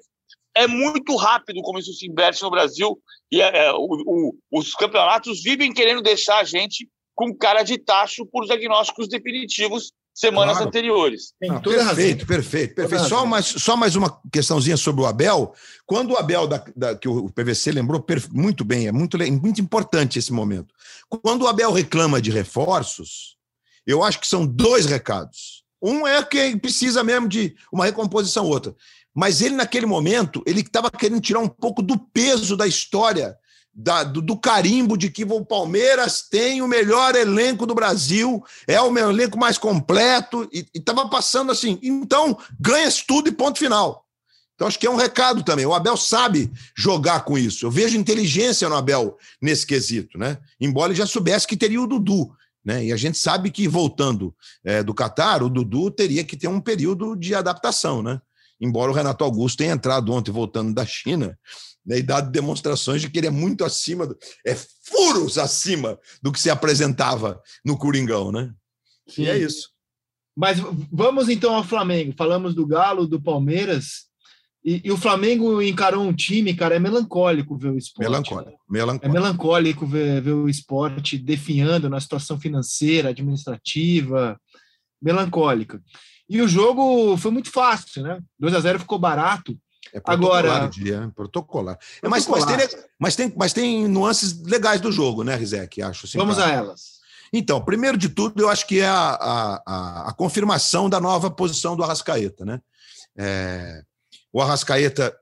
É muito rápido como isso se inverte no Brasil e é, é o, o, os campeonatos vivem querendo deixar a gente com cara de tacho por diagnósticos definitivos semanas claro. anteriores. Não, perfeito, perfeito, perfeito. Só mais, só mais uma questãozinha sobre o Abel. Quando o Abel, da, da, que o PVC lembrou muito bem, é muito, muito importante esse momento. Quando o Abel reclama de reforços, eu acho que são dois recados. Um é que precisa mesmo de uma recomposição, outra. Mas ele, naquele momento, ele estava querendo tirar um pouco do peso da história, da, do, do, carimbo de que o Palmeiras tem o melhor elenco do Brasil, é o meu elenco mais completo, e estava passando assim. Então, ganha tudo e ponto final. Então, acho que é um recado também. O Abel sabe jogar com isso. Eu vejo inteligência no Abel nesse quesito, né? Embora ele já soubesse que teria o Dudu. Né? E a gente sabe que, voltando é, do Catar, o Dudu teria que ter um período de adaptação, né? Embora o Renato Augusto tenha entrado ontem voltando da China né, e dado demonstrações de que ele é muito acima, do, é furos acima do que se apresentava no Coringão, né? Sim. E é isso. Mas vamos então ao Flamengo. Falamos do Galo, do Palmeiras. E, e, o Flamengo encarou um time, cara, é melancólico ver o esporte. Melancólico. melancólico. É melancólico ver, ver o esporte definhando na situação financeira, administrativa, melancólica. E o jogo foi muito fácil, né? 2 a 0 ficou barato. É Agora, dia, protocolar. É, mas, mas, tem, mas, tem, mas tem nuances legais do jogo, né, Rizek? Acho. Assim, Vamos a elas. Então, primeiro de tudo, eu acho que é a, a, a, a confirmação da nova posição do Arrascaeta, né? É, o Arrascaeta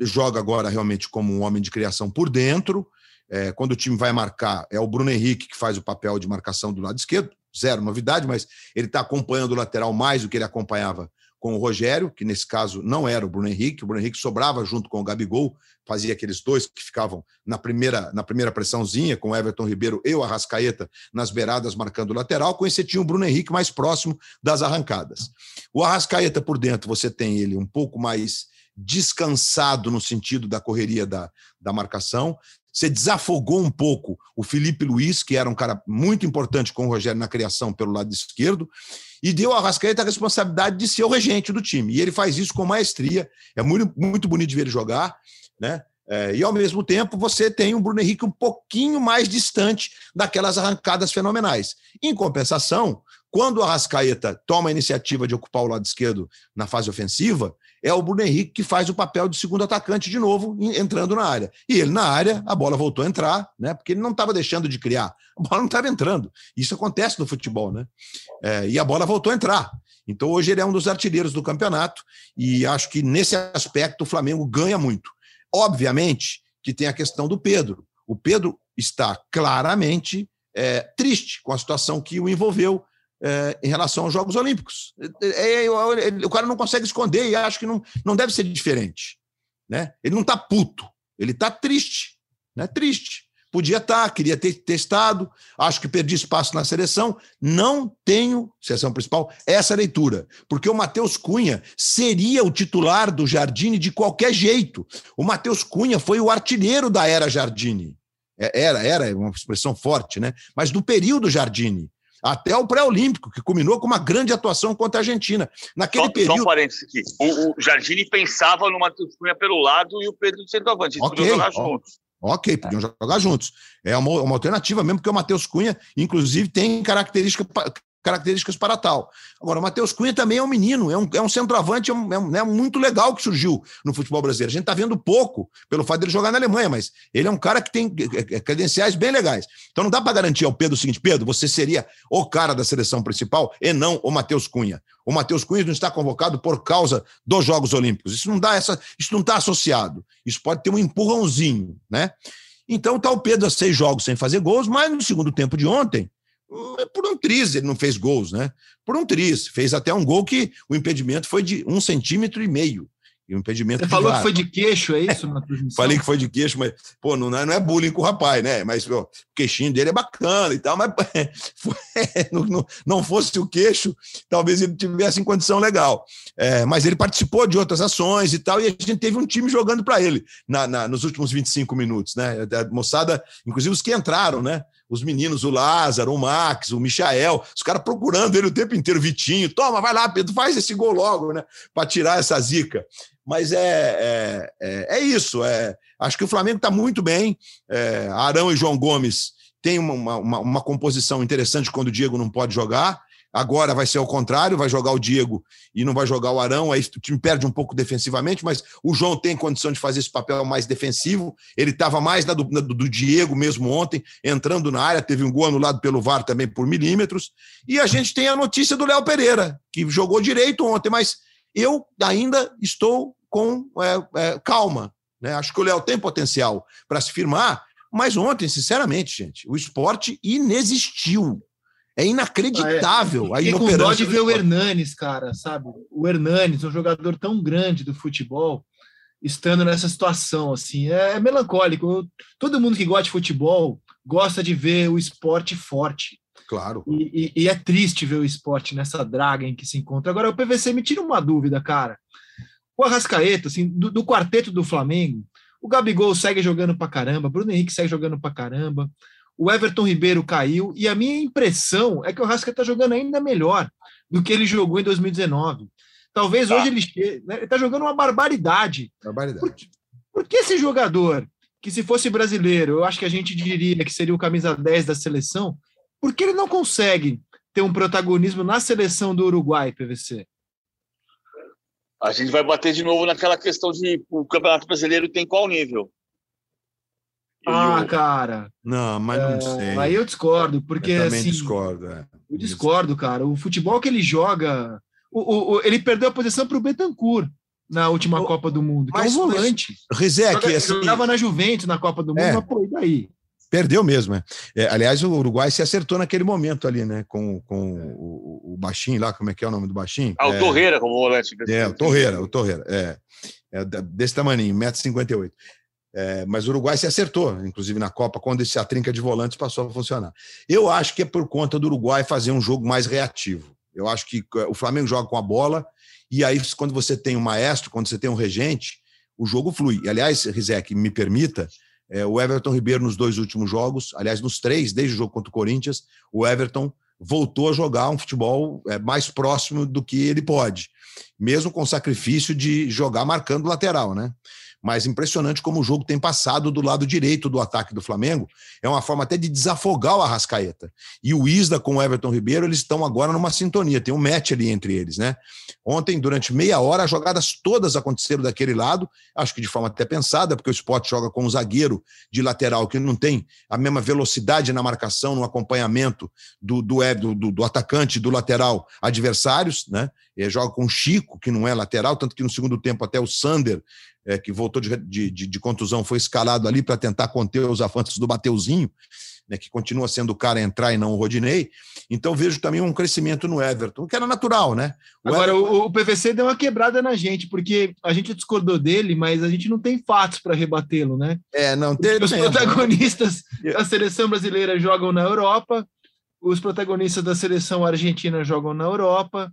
joga agora realmente como um homem de criação por dentro. É, quando o time vai marcar, é o Bruno Henrique que faz o papel de marcação do lado esquerdo. Zero novidade, mas ele está acompanhando o lateral mais do que ele acompanhava com o Rogério, que nesse caso não era o Bruno Henrique. O Bruno Henrique sobrava junto com o Gabigol, fazia aqueles dois que ficavam na primeira, na primeira pressãozinha, com o Everton Ribeiro e o Arrascaeta nas beiradas marcando o lateral. Com esse tinha o Bruno Henrique mais próximo das arrancadas. O Arrascaeta por dentro, você tem ele um pouco mais descansado no sentido da correria da, da marcação. Você desafogou um pouco o Felipe Luiz, que era um cara muito importante com o Rogério na criação pelo lado esquerdo, e deu ao Arrascaeta a responsabilidade de ser o regente do time. E ele faz isso com maestria. É muito, muito bonito de ver ele jogar, né? É, e ao mesmo tempo você tem um Bruno Henrique um pouquinho mais distante daquelas arrancadas fenomenais. Em compensação, quando o Arrascaeta toma a iniciativa de ocupar o lado esquerdo na fase ofensiva, é o Bruno Henrique que faz o papel de segundo atacante de novo, entrando na área. E ele na área, a bola voltou a entrar, né? Porque ele não estava deixando de criar, a bola não estava entrando. Isso acontece no futebol, né? É, e a bola voltou a entrar. Então hoje ele é um dos artilheiros do campeonato e acho que nesse aspecto o Flamengo ganha muito. Obviamente que tem a questão do Pedro. O Pedro está claramente é, triste com a situação que o envolveu é, em relação aos Jogos Olímpicos. É, é, o cara não consegue esconder e acho que não, não deve ser diferente. Né? Ele não está puto, ele está triste. Né? Triste. Podia estar, tá, queria ter testado, acho que perdi espaço na seleção. Não tenho, seleção principal, essa leitura. Porque o Matheus Cunha seria o titular do Jardine de qualquer jeito. O Matheus Cunha foi o artilheiro da era Jardine. Era, era uma expressão forte, né? Mas do período Jardine até o pré-olímpico, que culminou com uma grande atuação contra a Argentina. Naquele só, período. Só um parênteses aqui. O, o Jardine pensava no Matheus Cunha pelo lado e o Pedro de centroavante. Eles okay, jogar juntos. Ok, podiam jogar juntos. É uma, uma alternativa mesmo, porque o Matheus Cunha, inclusive, tem característica, características para tal. Agora, o Matheus Cunha também é um menino, é um, é um centroavante é, um, é, um, é muito legal que surgiu no futebol brasileiro. A gente está vendo pouco pelo fato dele jogar na Alemanha, mas ele é um cara que tem é, é, credenciais bem legais. Então não dá para garantir ao Pedro o seguinte: Pedro, você seria o cara da seleção principal e não o Matheus Cunha. O Matheus Cunha não está convocado por causa dos Jogos Olímpicos. Isso não dá essa, isso não está associado. Isso pode ter um empurrãozinho, né? Então tá o Pedro a seis jogos sem fazer gols, mas no segundo tempo de ontem por um triz ele não fez gols, né? Por um triz. Fez até um gol que o impedimento foi de um centímetro e meio. E um impedimento Você falou que foi de queixo, é isso? Na Falei que foi de queixo, mas, pô, não, é, não é bullying com o rapaz, né? Mas pô, o queixinho dele é bacana e tal, mas foi, não, não fosse o queixo, talvez ele tivesse em condição legal. É, mas ele participou de outras ações e tal, e a gente teve um time jogando para ele na, na, nos últimos 25 minutos, né? A moçada, inclusive os que entraram, né? Os meninos, o Lázaro, o Max, o Michael, os caras procurando ele o tempo inteiro, Vitinho, toma, vai lá, Pedro, faz esse gol logo, né? Para tirar essa zica. Mas é, é, é, é isso. É, acho que o Flamengo está muito bem. É, Arão e João Gomes têm uma, uma, uma composição interessante quando o Diego não pode jogar. Agora vai ser ao contrário, vai jogar o Diego e não vai jogar o Arão, aí o time perde um pouco defensivamente, mas o João tem condição de fazer esse papel mais defensivo. Ele estava mais na do, na do, Diego mesmo ontem, entrando na área, teve um gol anulado pelo VAR também por milímetros. E a gente tem a notícia do Léo Pereira, que jogou direito ontem, mas eu ainda estou com é, é, calma. Né? Acho que o Léo tem potencial para se firmar, mas ontem, sinceramente, gente, o esporte inexistiu. É inacreditável. Ah, é. a com dó de ver o Hernanes, cara, sabe? O Hernanes, um jogador tão grande do futebol, estando nessa situação, assim, é, é melancólico. Eu, todo mundo que gosta de futebol gosta de ver o esporte forte. Claro. E, e, e, é triste ver o esporte nessa draga em que se encontra. Agora, o PVC me tira uma dúvida, cara. O Arrascaeta, assim, do, do quarteto do Flamengo, o Gabigol segue jogando pra caramba, Bruno Henrique segue jogando pra caramba, o Everton Ribeiro caiu, e a minha impressão é que o Arrascaeta tá jogando ainda melhor do que ele jogou em 2019. Talvez tá. hoje ele né, está jogando uma barbaridade. Barbaridade. Por, por, que esse jogador, que se fosse brasileiro, eu acho que a gente diria que seria o camisa 10 da seleção, por que ele não consegue ter um protagonismo na seleção do Uruguai, PVC? A gente vai bater de novo naquela questão de o Campeonato Brasileiro tem qual nível? Ah, eu... cara. Não, mas não é, sei. Aí eu discordo, porque eu também assim, discordo. É. Eu discordo, cara. O futebol que ele joga o, o, ele perdeu a posição para o Betancourt na última o, Copa do Mundo, que mas, é um volante. Rizek, Joga, assim, jogava na Juventus na Copa do Mundo, é, mas pô, e daí? Perdeu mesmo, é. é. Aliás, o Uruguai se acertou naquele momento ali, né? Com, com o, o baixinho lá, como é que é o nome do baixinho? Ah, o é, Torreira como volante. É, o Torreira, o Torreira, é. é desse tamanho, 1,58m. É, mas o Uruguai se acertou, inclusive na Copa, quando esse a trinca de volantes passou a funcionar. Eu acho que é por conta do Uruguai fazer um jogo mais reativo. Eu acho que eh, o Flamengo joga com a bola, e aí, quando você tem um maestro, quando você tem um regente, o jogo flui. E, aliás, Rizek, me permita, é, o Everton Ribeiro nos dois últimos jogos, aliás, nos três, desde o jogo contra o Corinthians, o Everton voltou a jogar um futebol é, mais próximo do que ele pode, mesmo com o sacrifício de jogar marcando lateral, né? Mas impressionante como o jogo tem passado do lado direito do ataque do Flamengo. É uma forma até de desafogar o Arrascaeta. E o Isla com o Everton Ribeiro, eles estão agora numa sintonia, tem um match ali entre eles, né? Ontem, durante meia hora, as jogadas todas aconteceram daquele lado, acho que de forma até pensada, porque o Sport joga com um zagueiro de lateral que não tem a mesma velocidade na marcação, no acompanhamento do, do, do, do atacante do lateral adversários, né? Joga com o Chico, que não é lateral, tanto que no segundo tempo até o Sander é, que voltou de, de, de, contusão, foi escalado ali para tentar conter os avanços do Mateuzinho, né, que continua sendo o cara a entrar e não o Rodinei. Então vejo também um crescimento no Everton, que era natural, né? O Agora, Everton... o, o, PVC deu uma quebrada na gente, porque a gente discordou dele, mas a gente não tem fatos para rebatê-lo, né? É, não tem. Os protagonistas da seleção brasileira jogam na Europa, os protagonistas da seleção argentina jogam na Europa,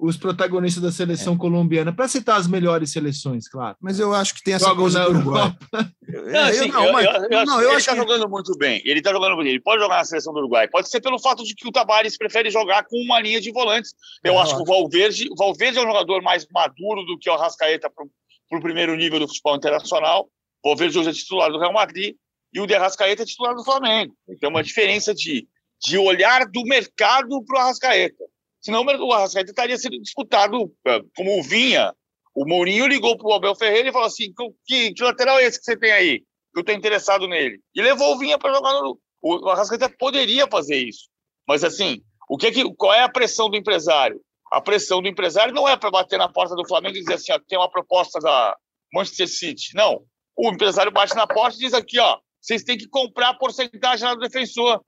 os protagonistas da seleção é. colombiana, para citar as melhores seleções, claro. Mas eu acho que tem essa Jogam coisa na Europa. Não, assim, eu, não, mas, eu, eu, não, eu ele está que... jogando muito bem. Ele está jogando bem. Ele pode jogar na seleção do Uruguai. Pode ser pelo fato de que o Tabares prefere jogar com uma linha de volantes. Eu é, acho que o Valverde, o Valverde é um jogador mais maduro do que o Arrascaeta para o primeiro nível do futebol internacional. O Valverde hoje é titular do Real Madrid e o de Arrascaeta é titular do Flamengo. Então, uma diferença de, de olhar do mercado para o Arrascaeta. Senão o Arrascaeta estaria sendo disputado eh, como Vinha. O Mourinho ligou para o Abel Ferreira e falou assim: que, que lateral é esse que você tem aí? Eu estou interessado nele. E levou o Vinha para jogar no. O Arrascaeta poderia fazer isso. Mas assim, o que, que qual é a pressão do empresário? A pressão do empresário não é para bater na porta do Flamengo e dizer assim: ó, tem uma proposta da Manchester City. Não. O empresário bate na porta e diz aqui: ó, vocês têm que comprar a porcentagem lá do defensor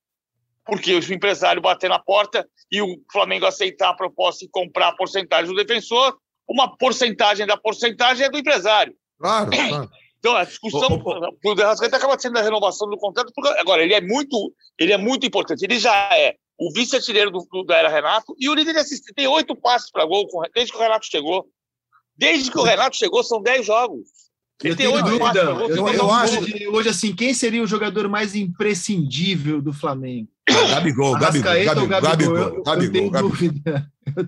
porque o empresário bater na porta e o Flamengo aceitar a proposta e comprar a porcentagem do defensor, uma porcentagem da porcentagem é do empresário. Claro, claro. Então, a discussão do Derrascaeta acaba sendo a renovação do contrato. Porque, agora, ele é muito ele é muito importante. Ele já é o vice-artilheiro da era Renato e o líder de assistência. Tem oito passes para gol desde que o Renato chegou. Desde que o Renato chegou, são dez jogos. Eu tenho dúvida. Eu, eu, acho que hoje, assim, quem seria o jogador mais imprescindível do Flamengo? Gabigol, Gabigol, Gabigol, Gabigol, Gabigol,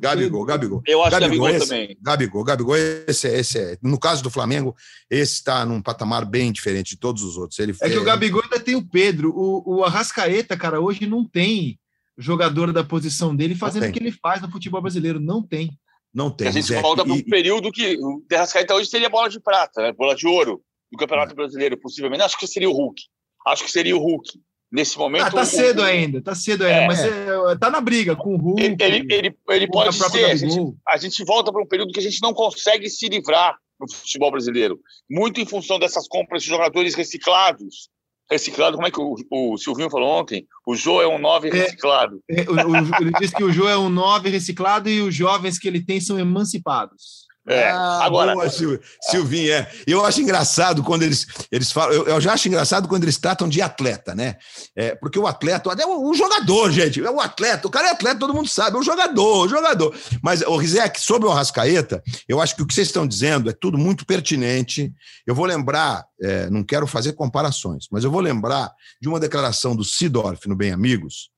Gabigol, Gabigol. Eu acho Gabigol, Gabigol também. Gabigol, Gabigol, esse, esse é, no caso do Flamengo, esse está num patamar bem diferente de todos os outros. Ele é que o Gabigol ainda tem o Pedro, o, o Arrascaeta, cara, hoje não tem jogador da posição dele fazendo o que ele faz no futebol brasileiro, não tem. Não tem. A gente Zé, volta para um período que o Terrascaeta hoje seria bola de prata, né? bola de ouro do Campeonato é. Brasileiro, possivelmente. Acho que seria o Hulk. Acho que seria o Hulk. Nesse momento. Ah, tá cedo o... ainda, tá cedo ainda, é. mas é, tá na briga com o Hulk. Ele, ele, ele, ele pode ser. A gente, a gente volta para um período que a gente não consegue se livrar no futebol brasileiro. Muito em função dessas compras de jogadores reciclados reciclado, como é que o, o Silvinho falou ontem? O Jô é um 9 é, reciclado. É, o, o, ele disse que o Jô é um 9 reciclado e os jovens que ele tem são emancipados. É, ah, agora. Boa, Sil, Silvinho, é. Eu acho engraçado quando eles, eles falam. Eu, eu, já acho engraçado quando eles tratam de atleta, né? É, porque o atleta é um, um, jogador, gente. É um atleta. O cara é atleta, todo mundo sabe. É um jogador, um jogador. Mas, o Rizek, sobre o Arrascaeta, eu acho que o que vocês estão dizendo é tudo muito pertinente. Eu vou lembrar, é, não quero fazer comparações, mas eu vou lembrar de uma declaração do Sidorf no Bem Amigos,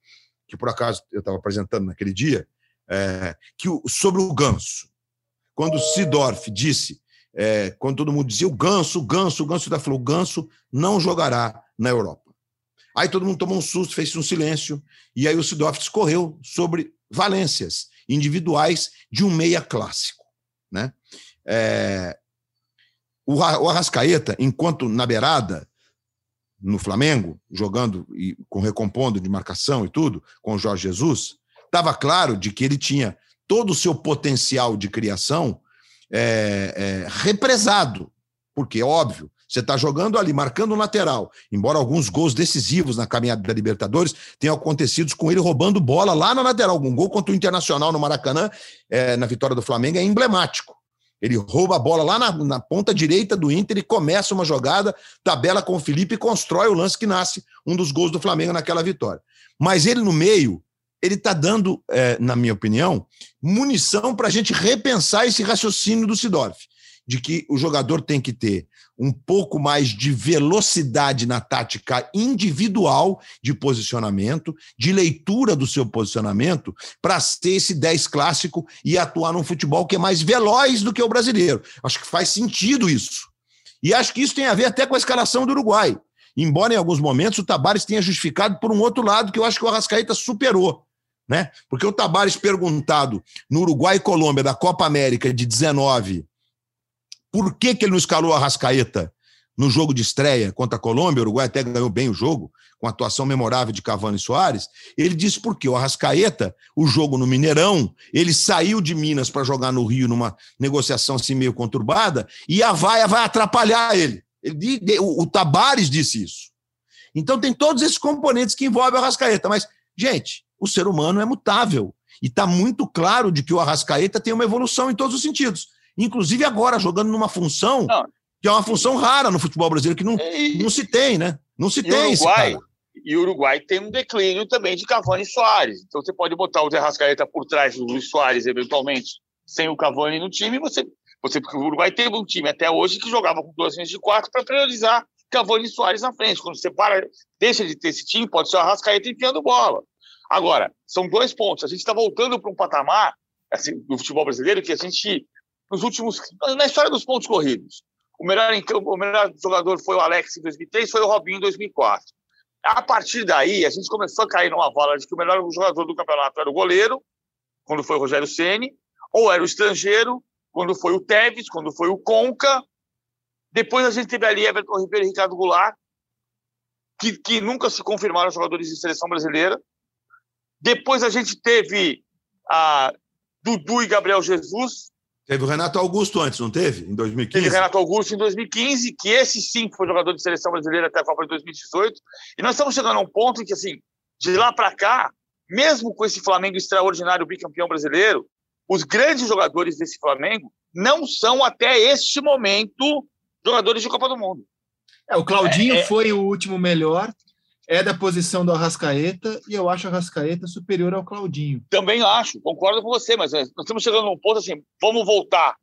que por acaso eu estava apresentando naquele dia, é, que sobre o ganso quando Sidorf disse, é, quando todo mundo dizia o Ganso, o Ganso, o Ganso, ele falou: o Ganso não jogará na Europa. Aí todo mundo tomou um susto, fez um silêncio, e aí o Sidorf discorreu sobre valências individuais de um meia clássico. Né? É, o Arrascaeta, enquanto na beirada, no Flamengo, jogando e com recompondo de marcação e tudo, com o Jorge Jesus, estava claro de que ele tinha todo o seu potencial de criação é, é, represado. Porque, óbvio, você está jogando ali, marcando o lateral. Embora alguns gols decisivos na caminhada da Libertadores tenham acontecido com ele roubando bola lá na lateral. Um gol contra o Internacional no Maracanã, é, na vitória do Flamengo, é emblemático. Ele rouba a bola lá na, na, ponta direita do Inter e começa uma jogada, tabela com o Felipe e constrói o lance que nasce um dos gols do Flamengo naquela vitória. Mas ele no meio, ele está dando, é, na minha opinião, munição para a gente repensar esse raciocínio do Sidorf, de que o jogador tem que ter um pouco mais de velocidade na tática individual de posicionamento, de leitura do seu posicionamento, para ser esse 10 clássico e atuar num futebol que é mais veloz do que o brasileiro. Acho que faz sentido isso. E acho que isso tem a ver até com a escalação do Uruguai. Embora em alguns momentos o Tabares tenha justificado por um outro lado que eu acho que o Arrascaeta superou né? Porque o Tabares perguntado no Uruguai e Colômbia da Copa América de 19, por que, que ele não escalou a Rascaeta no jogo de estreia contra a Colômbia, o Uruguai até ganhou bem o jogo, com a atuação memorável de Cavani e Soares, ele disse por quê? O Arrascaeta, o jogo no Mineirão, ele saiu de Minas para jogar no Rio numa negociação assim meio conturbada, e a vaia vai atrapalhar ele. ele o, o Tabares disse isso. Então tem todos esses componentes que envolvem o Arrascaeta, mas, gente, o ser humano é mutável. E está muito claro de que o Arrascaeta tem uma evolução em todos os sentidos. Inclusive agora, jogando numa função não. que é uma função rara no futebol brasileiro, que não, e, não se tem, né? Não se tem Uruguai, E o Uruguai tem um declínio também de Cavani e Soares. Então você pode botar o Arrascaeta por trás do Luiz Soares, eventualmente, sem o Cavani no time, você, você porque o Uruguai teve um time até hoje que jogava com duas linhas de quatro para priorizar Cavani e Soares na frente. Quando você para, deixa de ter esse time, pode ser o Arrascaeta enfiando bola. Agora, são dois pontos. A gente está voltando para um patamar assim, do futebol brasileiro que a gente, nos últimos. Na história dos pontos corridos, o melhor, o melhor jogador foi o Alex em 2003, foi o Robinho em 2004. A partir daí, a gente começou a cair numa vala de que o melhor jogador do campeonato era o goleiro, quando foi o Rogério Ceni, ou era o estrangeiro, quando foi o Tevez, quando foi o Conca. Depois a gente teve ali Everton Ribeiro e Ricardo Goulart, que, que nunca se confirmaram jogadores de seleção brasileira. Depois a gente teve a Dudu e Gabriel Jesus. Teve o Renato Augusto antes, não teve? Em 2015? Teve o Renato Augusto em 2015, que esse sim foi jogador de seleção brasileira até a Copa de 2018. E nós estamos chegando a um ponto em que, assim, de lá para cá, mesmo com esse Flamengo extraordinário bicampeão brasileiro, os grandes jogadores desse Flamengo não são, até este momento, jogadores de Copa do Mundo. É, o Claudinho é, é... foi o último melhor, é da posição do Arrascaeta e eu acho o Arrascaeta superior ao Claudinho. Também acho, concordo com você, mas nós estamos chegando num ponto assim, vamos voltar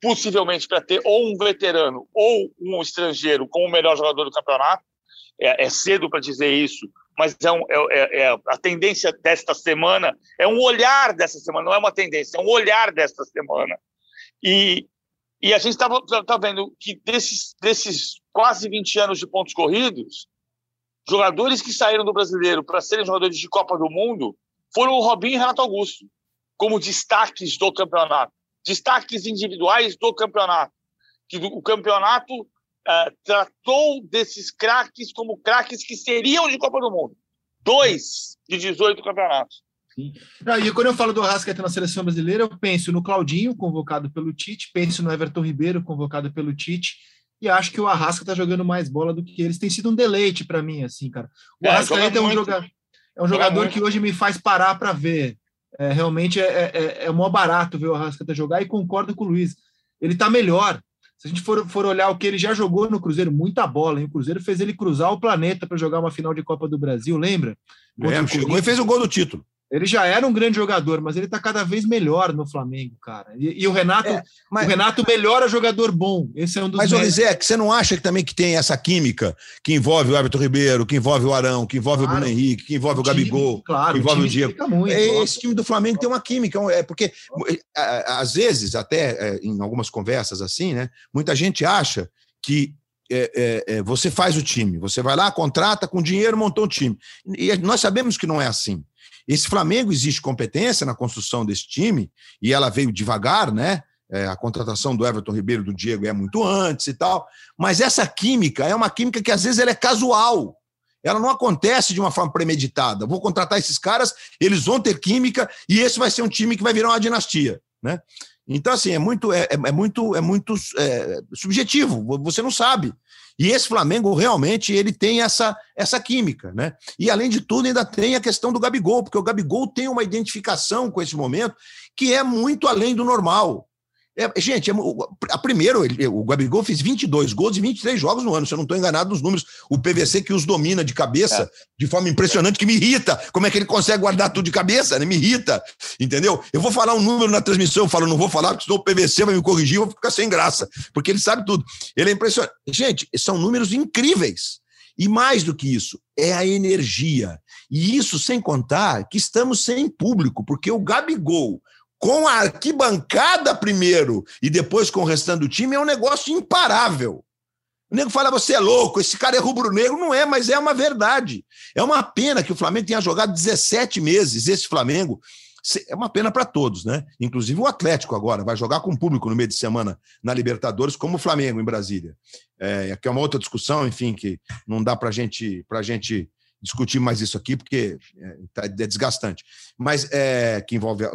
possivelmente para ter ou um veterano ou um estrangeiro como o melhor jogador do campeonato. É, é cedo para dizer isso, mas é, um, é, é, é, a tendência desta semana, é um olhar dessa semana, não é uma tendência, é um olhar desta semana. E, e a gente está tá vendo que desses, desses quase 20 anos de pontos corridos, jogadores que saíram do brasileiro para serem jogadores de Copa do Mundo foram o Robinho e Renato Augusto, como destaques do campeonato, destaques individuais do campeonato. Que o campeonato uh, tratou desses craques como craques que seriam de Copa do Mundo. Dois de 18 campeonatos. E quando eu falo do Rascaeta na seleção brasileira, eu penso no Claudinho, convocado pelo Tite, penso no Everton Ribeiro, convocado pelo Tite, e acho que o Arrasca tá jogando mais bola do que eles. Tem sido um deleite para mim, assim, cara. O é, Arrasca é um, joga, é um jogador que hoje me faz parar para ver. É, realmente é, é, é, é mó barato ver o Arrascaeta jogar e concordo com o Luiz. ele está melhor. Se a gente for, for olhar o que ele já jogou no Cruzeiro, muita bola, hein? O Cruzeiro fez ele cruzar o planeta para jogar uma final de Copa do Brasil, lembra? É, chegou e fez o gol do título. Ele já era um grande jogador, mas ele está cada vez melhor no Flamengo, cara. E, e o Renato, é, mas... o Renato melhora jogador bom. Esse é um dos. Mas, Olizek, você não acha que também que tem essa química que envolve o Everton Ribeiro, que envolve o Arão, que envolve claro. o Bruno Henrique, que envolve o, o Gabigol, claro, que envolve o, o Diego? Muito, é, esse time do Flamengo tem uma química, é porque às vezes, até é, em algumas conversas assim, né? Muita gente acha que é, é, é, você faz o time, você vai lá, contrata, com dinheiro montou o time. E nós sabemos que não é assim. Esse Flamengo existe competência na construção desse time, e ela veio devagar, né? É, a contratação do Everton Ribeiro do Diego é muito antes e tal. Mas essa química é uma química que às vezes ela é casual. Ela não acontece de uma forma premeditada. Vou contratar esses caras, eles vão ter química e esse vai ser um time que vai virar uma dinastia, né? Então assim é muito é, é, é muito é muito é, subjetivo. Você não sabe. E esse Flamengo realmente ele tem essa, essa química, né? E além de tudo, ainda tem a questão do Gabigol, porque o Gabigol tem uma identificação com esse momento que é muito além do normal. É, gente, é, a primeiro, ele, o Gabigol fez 22 gols e 23 jogos no ano, se eu não estou enganado nos números. O PVC que os domina de cabeça é. de forma impressionante, que me irrita. Como é que ele consegue guardar tudo de cabeça? Né? Me irrita, entendeu? Eu vou falar um número na transmissão, eu falo, não vou falar, porque senão o PVC vai me corrigir, eu vou ficar sem graça, porque ele sabe tudo. Ele é impressionante. Gente, são números incríveis. E mais do que isso, é a energia. E isso sem contar que estamos sem público, porque o Gabigol com a arquibancada primeiro e depois com o restante do time, é um negócio imparável. O nego fala, você é louco, esse cara é rubro-negro. Não é, mas é uma verdade. É uma pena que o Flamengo tenha jogado 17 meses, esse Flamengo. É uma pena para todos, né? Inclusive o Atlético agora vai jogar com público no meio de semana na Libertadores, como o Flamengo em Brasília. É, que é uma outra discussão, enfim, que não dá para gente, a gente discutir mais isso aqui, porque é, tá, é desgastante, mas é, que envolve a,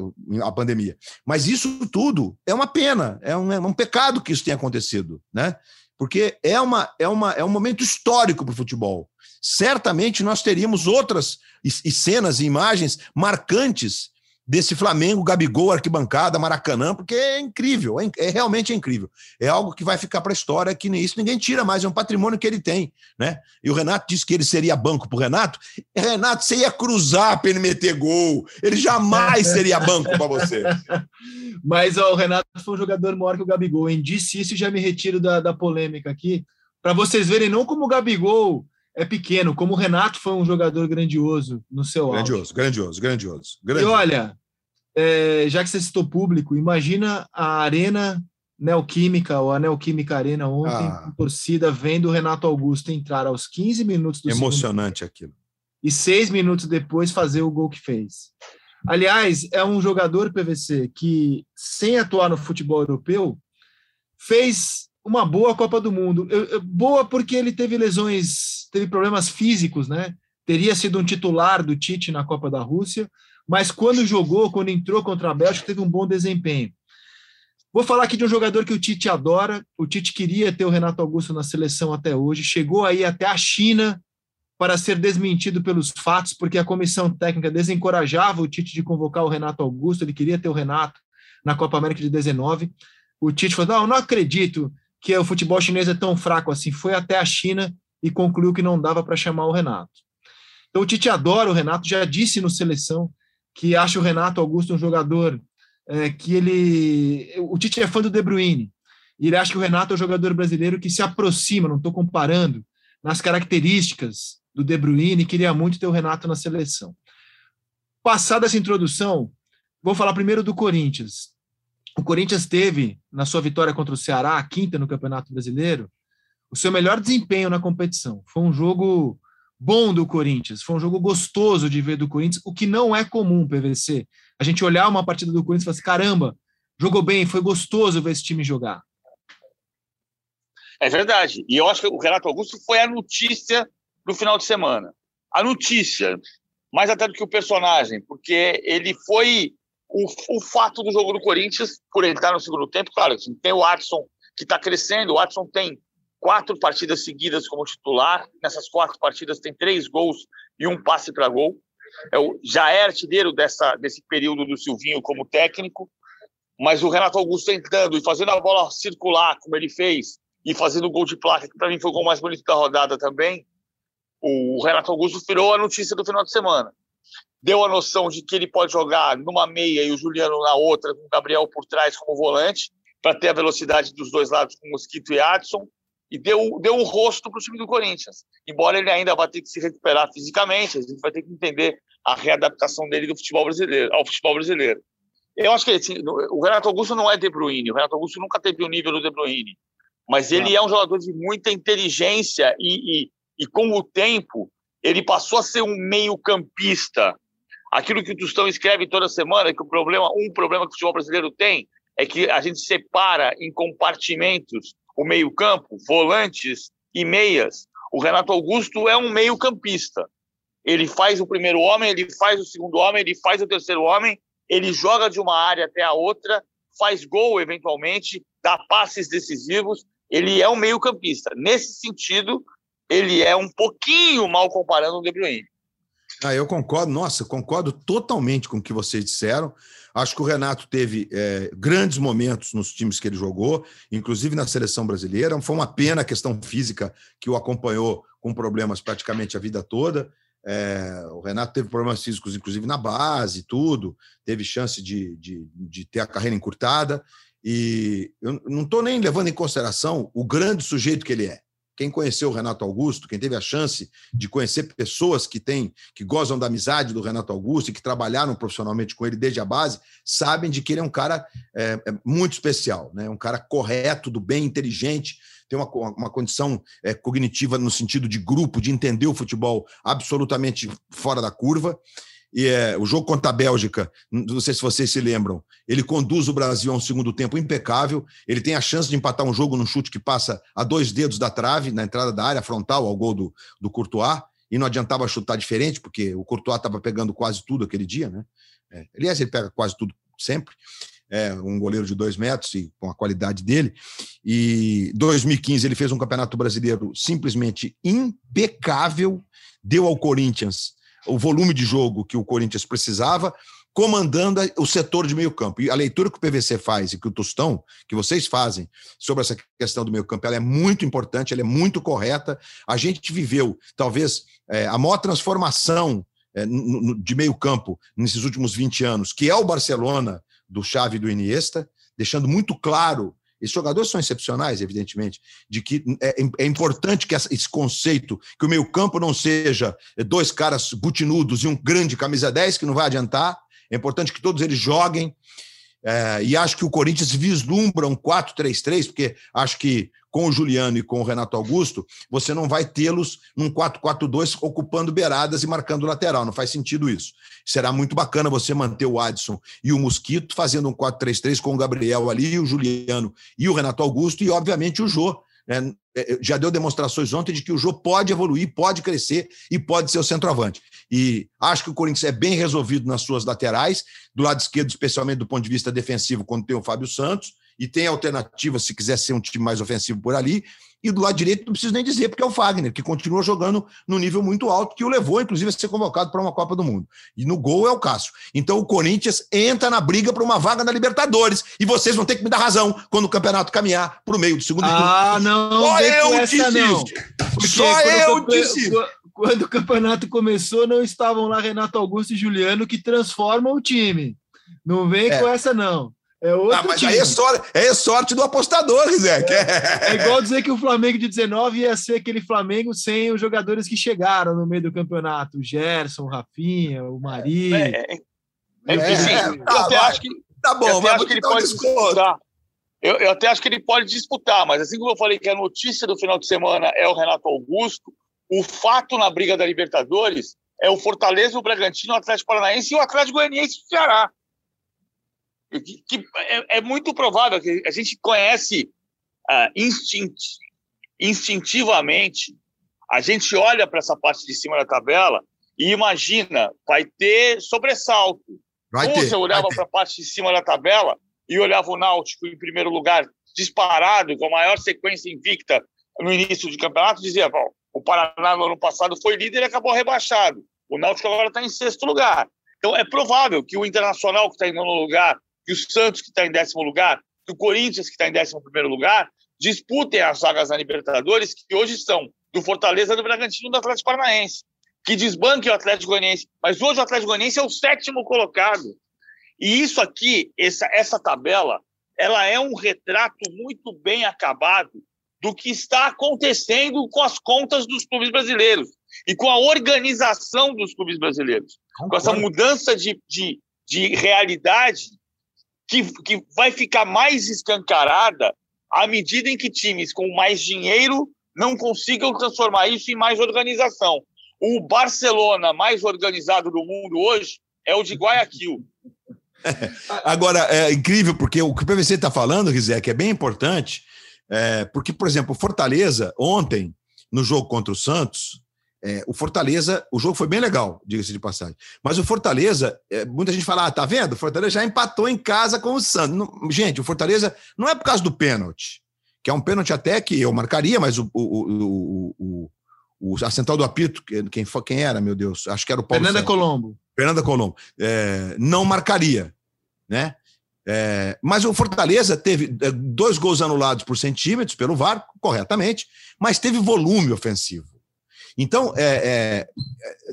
a, pandemia. Mas isso tudo é uma pena, é um, é um pecado que isso tenha acontecido, né? Porque é, uma, é, uma, é um momento histórico para o futebol. Certamente nós teríamos outras e, e cenas e imagens marcantes desse Flamengo, Gabigol, arquibancada, Maracanã, porque é incrível, é, é realmente é incrível. É algo que vai ficar para a história, que nem isso ninguém tira mais, é um patrimônio que ele tem, né? E o Renato disse que ele seria banco para o Renato. Renato, você ia cruzar para ele meter gol, ele jamais seria banco para você. Mas ó, o Renato foi um jogador maior que o Gabigol, hein? Disse isso e já me retiro da, da polêmica aqui, para vocês verem não como o Gabigol é pequeno, como o Renato foi um jogador grandioso no seu grandioso, auge. Grandioso, grandioso, grandioso. E olha, é, já que você citou público, imagina a Arena Neoquímica, ou a Neoquímica Arena ontem, ah. torcida vendo o Renato Augusto entrar aos 15 minutos do Emocionante segundo, aquilo. E seis minutos depois fazer o gol que fez. Aliás, é um jogador PVC que, sem atuar no futebol europeu, fez uma boa Copa do Mundo. Boa porque ele teve lesões, teve problemas físicos, né? Teria sido um titular do Tite na Copa da Rússia, mas quando jogou, quando entrou contra a Bélgica, teve um bom desempenho. Vou falar aqui de um jogador que o Tite adora. O Tite queria ter o Renato Augusto na seleção até hoje. Chegou aí até a China para ser desmentido pelos fatos, porque a comissão técnica desencorajava o Tite de convocar o Renato Augusto. Ele queria ter o Renato na Copa América de 19. O Tite falou: não, não acredito que o futebol chinês é tão fraco assim. Foi até a China e concluiu que não dava para chamar o Renato. Então o Tite adora o Renato, já disse no seleção que acha o Renato Augusto um jogador é, que ele. O Tite é fã do De Bruyne. E ele acha que o Renato é um jogador brasileiro que se aproxima, não estou comparando, nas características do De Bruyne e queria muito ter o Renato na seleção. Passada essa introdução, vou falar primeiro do Corinthians. O Corinthians teve, na sua vitória contra o Ceará, a quinta no Campeonato Brasileiro, o seu melhor desempenho na competição. Foi um jogo bom do Corinthians, foi um jogo gostoso de ver do Corinthians, o que não é comum, PVC. A gente olhar uma partida do Corinthians e falar assim: caramba, jogou bem, foi gostoso ver esse time jogar. É verdade. E eu acho que o Renato Augusto foi a notícia do final de semana. A notícia, mais até do que o personagem, porque ele foi o, o fato do jogo do Corinthians, por entrar no segundo tempo, claro, assim, tem o Watson que está crescendo, o Watson tem quatro partidas seguidas como titular, nessas quatro partidas tem três gols e um passe para gol. É o, já é artilheiro dessa, desse período do Silvinho como técnico. Mas o Renato Augusto entrando e fazendo a bola circular, como ele fez, e fazendo o gol de placa, que para mim foi o gol mais bonito da rodada também, o Renato Augusto virou a notícia do final de semana. Deu a noção de que ele pode jogar numa meia e o Juliano na outra, com o Gabriel por trás como volante, para ter a velocidade dos dois lados com o Mosquito e Adson, e deu, deu um rosto para o time do Corinthians. Embora ele ainda vá ter que se recuperar fisicamente, a gente vai ter que entender a readaptação dele do futebol brasileiro, ao futebol brasileiro. Eu acho que assim, o Renato Augusto não é De Bruyne, o Renato Augusto nunca teve o nível do De Bruyne, mas ele é um jogador de muita inteligência e, e, e com o tempo ele passou a ser um meio-campista. Aquilo que o Tostão escreve toda semana, que o problema, um problema que o futebol brasileiro tem é que a gente separa em compartimentos o meio-campo, volantes e meias. O Renato Augusto é um meio-campista. Ele faz o primeiro homem, ele faz o segundo homem, ele faz o terceiro homem, ele joga de uma área até a outra, faz gol eventualmente, dá passes decisivos. Ele é um meio-campista. Nesse sentido, ele é um pouquinho mal comparando o De Bruyne. Ah, eu concordo, nossa, concordo totalmente com o que vocês disseram. Acho que o Renato teve é, grandes momentos nos times que ele jogou, inclusive na seleção brasileira. Foi uma pena a questão física que o acompanhou com problemas praticamente a vida toda. É, o Renato teve problemas físicos, inclusive na base, tudo, teve chance de, de, de ter a carreira encurtada. E eu não estou nem levando em consideração o grande sujeito que ele é. Quem conheceu o Renato Augusto, quem teve a chance de conhecer pessoas que têm, que gozam da amizade do Renato Augusto e que trabalharam profissionalmente com ele desde a base, sabem de que ele é um cara é, é muito especial, né? um cara correto, do bem, inteligente, tem uma, uma condição é, cognitiva no sentido de grupo, de entender o futebol absolutamente fora da curva. E é, o jogo contra a Bélgica, não sei se vocês se lembram, ele conduz o Brasil a um segundo tempo impecável. Ele tem a chance de empatar um jogo num chute que passa a dois dedos da trave, na entrada da área frontal, ao gol do, do Courtois. E não adiantava chutar diferente, porque o Courtois estava pegando quase tudo aquele dia, né? É, aliás, ele pega quase tudo sempre é, um goleiro de dois metros e com a qualidade dele. E 2015 ele fez um campeonato brasileiro simplesmente impecável, deu ao Corinthians o volume de jogo que o Corinthians precisava, comandando o setor de meio campo. E a leitura que o PVC faz e que o Tostão, que vocês fazem sobre essa questão do meio campo, ela é muito importante, ela é muito correta. A gente viveu, talvez, é, a maior transformação é, de meio campo nesses últimos 20 anos, que é o Barcelona do Xavi e do Iniesta, deixando muito claro esses jogadores são excepcionais, evidentemente, de que é, é importante que esse conceito, que o meio-campo não seja dois caras butinudos e um grande camisa 10, que não vai adiantar. É importante que todos eles joguem. É, e acho que o Corinthians vislumbra um 4-3-3, porque acho que com o Juliano e com o Renato Augusto, você não vai tê-los num 4-4-2 ocupando beiradas e marcando lateral. Não faz sentido isso. Será muito bacana você manter o Adson e o Mosquito fazendo um 4-3-3 com o Gabriel ali, o Juliano e o Renato Augusto e, obviamente, o Jô. Né? Já deu demonstrações ontem de que o Jô pode evoluir, pode crescer e pode ser o centroavante. E acho que o Corinthians é bem resolvido nas suas laterais, do lado esquerdo, especialmente do ponto de vista defensivo, quando tem o Fábio Santos e tem alternativa se quiser ser um time mais ofensivo por ali. E do lado direito, não preciso nem dizer, porque é o Fagner, que continua jogando no nível muito alto, que o levou, inclusive, a ser convocado para uma Copa do Mundo. E no gol é o Cássio. Então o Corinthians entra na briga para uma vaga na Libertadores. E vocês vão ter que me dar razão quando o campeonato caminhar para o meio do segundo Ah, não. Só eu disse não. Só eu disse. Quando o campeonato começou, não estavam lá Renato Augusto e Juliano que transformam o time. Não vem é. com essa, não. É outro ah, mas time. aí é sorte, é sorte do apostador, Zé. É, é, igual dizer que o Flamengo de 19 ia ser aquele Flamengo sem os jogadores que chegaram no meio do campeonato. O Gerson, o Rafinha, o Mari. É, é, é, é tá, eu até acho que. Tá bom, eu acho que ele pode disputar. Eu, eu até acho que ele pode disputar, mas assim como eu falei que a notícia do final de semana é o Renato Augusto, o fato na briga da Libertadores é o Fortaleza, o Bragantino, o Atlético Paranaense e o Atlético Goianiense do Ceará que, é, é, muito provável que a gente conhece uh, instint, instintivamente, a gente olha para essa parte de cima da tabela e imagina, vai ter sobressalto. Vai Como ter, você olhava para a parte de cima da tabela e olhava o Náutico em primeiro lugar, disparado, com a maior sequência invicta no início do campeonato, dizia: o Paraná no ano passado foi líder e acabou rebaixado. O Náutico agora está em sexto lugar. Então é provável que o Internacional, que está em nono lugar, que o Santos, que está em décimo lugar, que o Corinthians, que está em décimo primeiro lugar, disputem as vagas na Libertadores, que hoje são do Fortaleza, do Bragantino e do Atlético Paranaense, que desbanque o Atlético Goianiense. Mas hoje o Atlético Goianiense é o sétimo colocado. E isso aqui, essa, essa tabela, ela é um retrato muito bem acabado do que está acontecendo com as contas dos clubes brasileiros e com a organização dos clubes brasileiros. Concordo. Com essa mudança de, de, de realidade que, que vai ficar mais escancarada à medida em que times com mais dinheiro não consigam transformar isso em mais organização. O Barcelona mais organizado do mundo hoje é o de Guayaquil. Agora, é incrível, porque o que o PVC está falando, que é bem importante, é, porque, por exemplo, Fortaleza, ontem, no jogo contra o Santos, é, o Fortaleza, o jogo foi bem legal, diga-se de passagem. Mas o Fortaleza, é, muita gente fala, ah, tá vendo? O Fortaleza já empatou em casa com o Santos. Não, gente, o Fortaleza não é por causa do pênalti, que é um pênalti até que eu marcaria, mas o, o, o, o a central do apito, quem, quem era, meu Deus? Acho que era o Paulo Fernanda Santos. Colombo. Fernanda Colombo. É, não marcaria, né? É, mas o Fortaleza teve é, dois gols anulados por centímetros pelo VAR, corretamente, mas teve volume ofensivo. Então, é, é,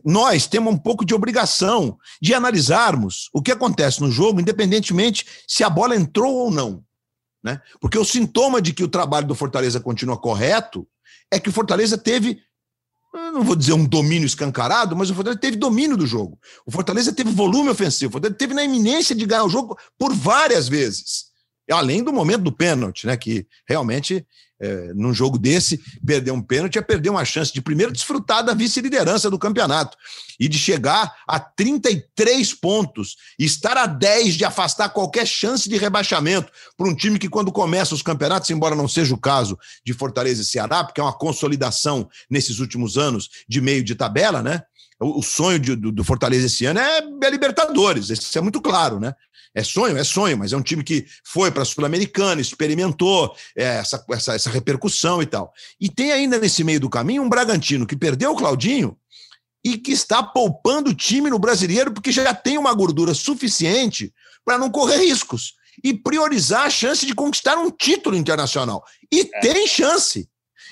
nós temos um pouco de obrigação de analisarmos o que acontece no jogo, independentemente se a bola entrou ou não. Né? Porque o sintoma de que o trabalho do Fortaleza continua correto é que o Fortaleza teve não vou dizer um domínio escancarado, mas o Fortaleza teve domínio do jogo. O Fortaleza teve volume ofensivo. O Fortaleza teve na iminência de ganhar o jogo por várias vezes. Além do momento do pênalti, né? Que realmente é, num jogo desse, perder um pênalti é perder uma chance de primeiro desfrutar da vice-liderança do campeonato e de chegar a 33 pontos estar a 10 de afastar qualquer chance de rebaixamento para um time que, quando começa os campeonatos, embora não seja o caso de Fortaleza e Ceará, porque é uma consolidação nesses últimos anos de meio de tabela, né? O, sonho de, do, do, Fortaleza esse ano é, é Libertadores, isso é muito claro, né? É sonho, é sonho, mas é um time que foi para a Sul-Americana, experimentou é, essa, essa, essa repercussão e tal. E tem ainda nesse meio do caminho um Bragantino que perdeu o Claudinho e que está poupando o time no brasileiro porque já tem uma gordura suficiente para não correr riscos e priorizar a chance de conquistar um título internacional. E é. tem chance.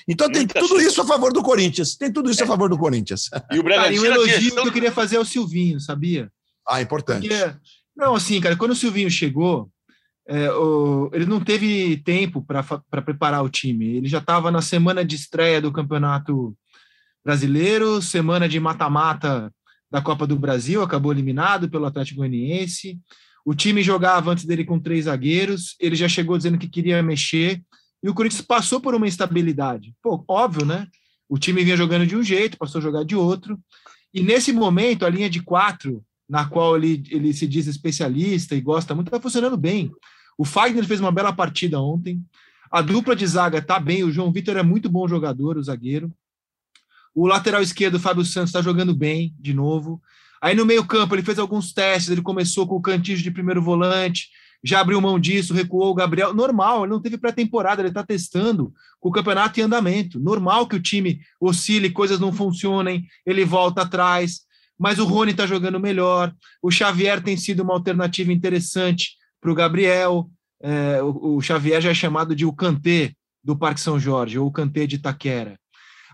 Então tem Muita tudo chance. isso a favor do Corinthians. Tem tudo isso é. a favor do Corinthians. E o Bragantino. Cara, e um elogio que eu queria fazer ao Silvinho, sabia? Ah, importante. Porque não, assim, cara, quando o Silvinho chegou, é, o, ele não teve tempo para preparar o time. Ele já estava na semana de estreia do Campeonato Brasileiro, semana de mata-mata da Copa do Brasil, acabou eliminado pelo Atlético Goianiense. O time jogava antes dele com três zagueiros, ele já chegou dizendo que queria mexer, e o Corinthians passou por uma instabilidade. Pô, óbvio, né? O time vinha jogando de um jeito, passou a jogar de outro, e nesse momento a linha de quatro na qual ele, ele se diz especialista e gosta muito, está funcionando bem. O Fagner fez uma bela partida ontem. A dupla de zaga está bem. O João Vitor é muito bom jogador, o zagueiro. O lateral esquerdo, o Fábio Santos, está jogando bem de novo. Aí no meio-campo ele fez alguns testes. Ele começou com o cantinho de primeiro volante, já abriu mão disso, recuou o Gabriel. Normal, ele não teve pré-temporada, ele está testando com o campeonato em andamento. Normal que o time oscile, coisas não funcionem, ele volta atrás mas o Rony está jogando melhor. O Xavier tem sido uma alternativa interessante para o Gabriel. É, o, Xavier já é chamado de o Cantê do Parque São Jorge, ou o Cantê de Itaquera.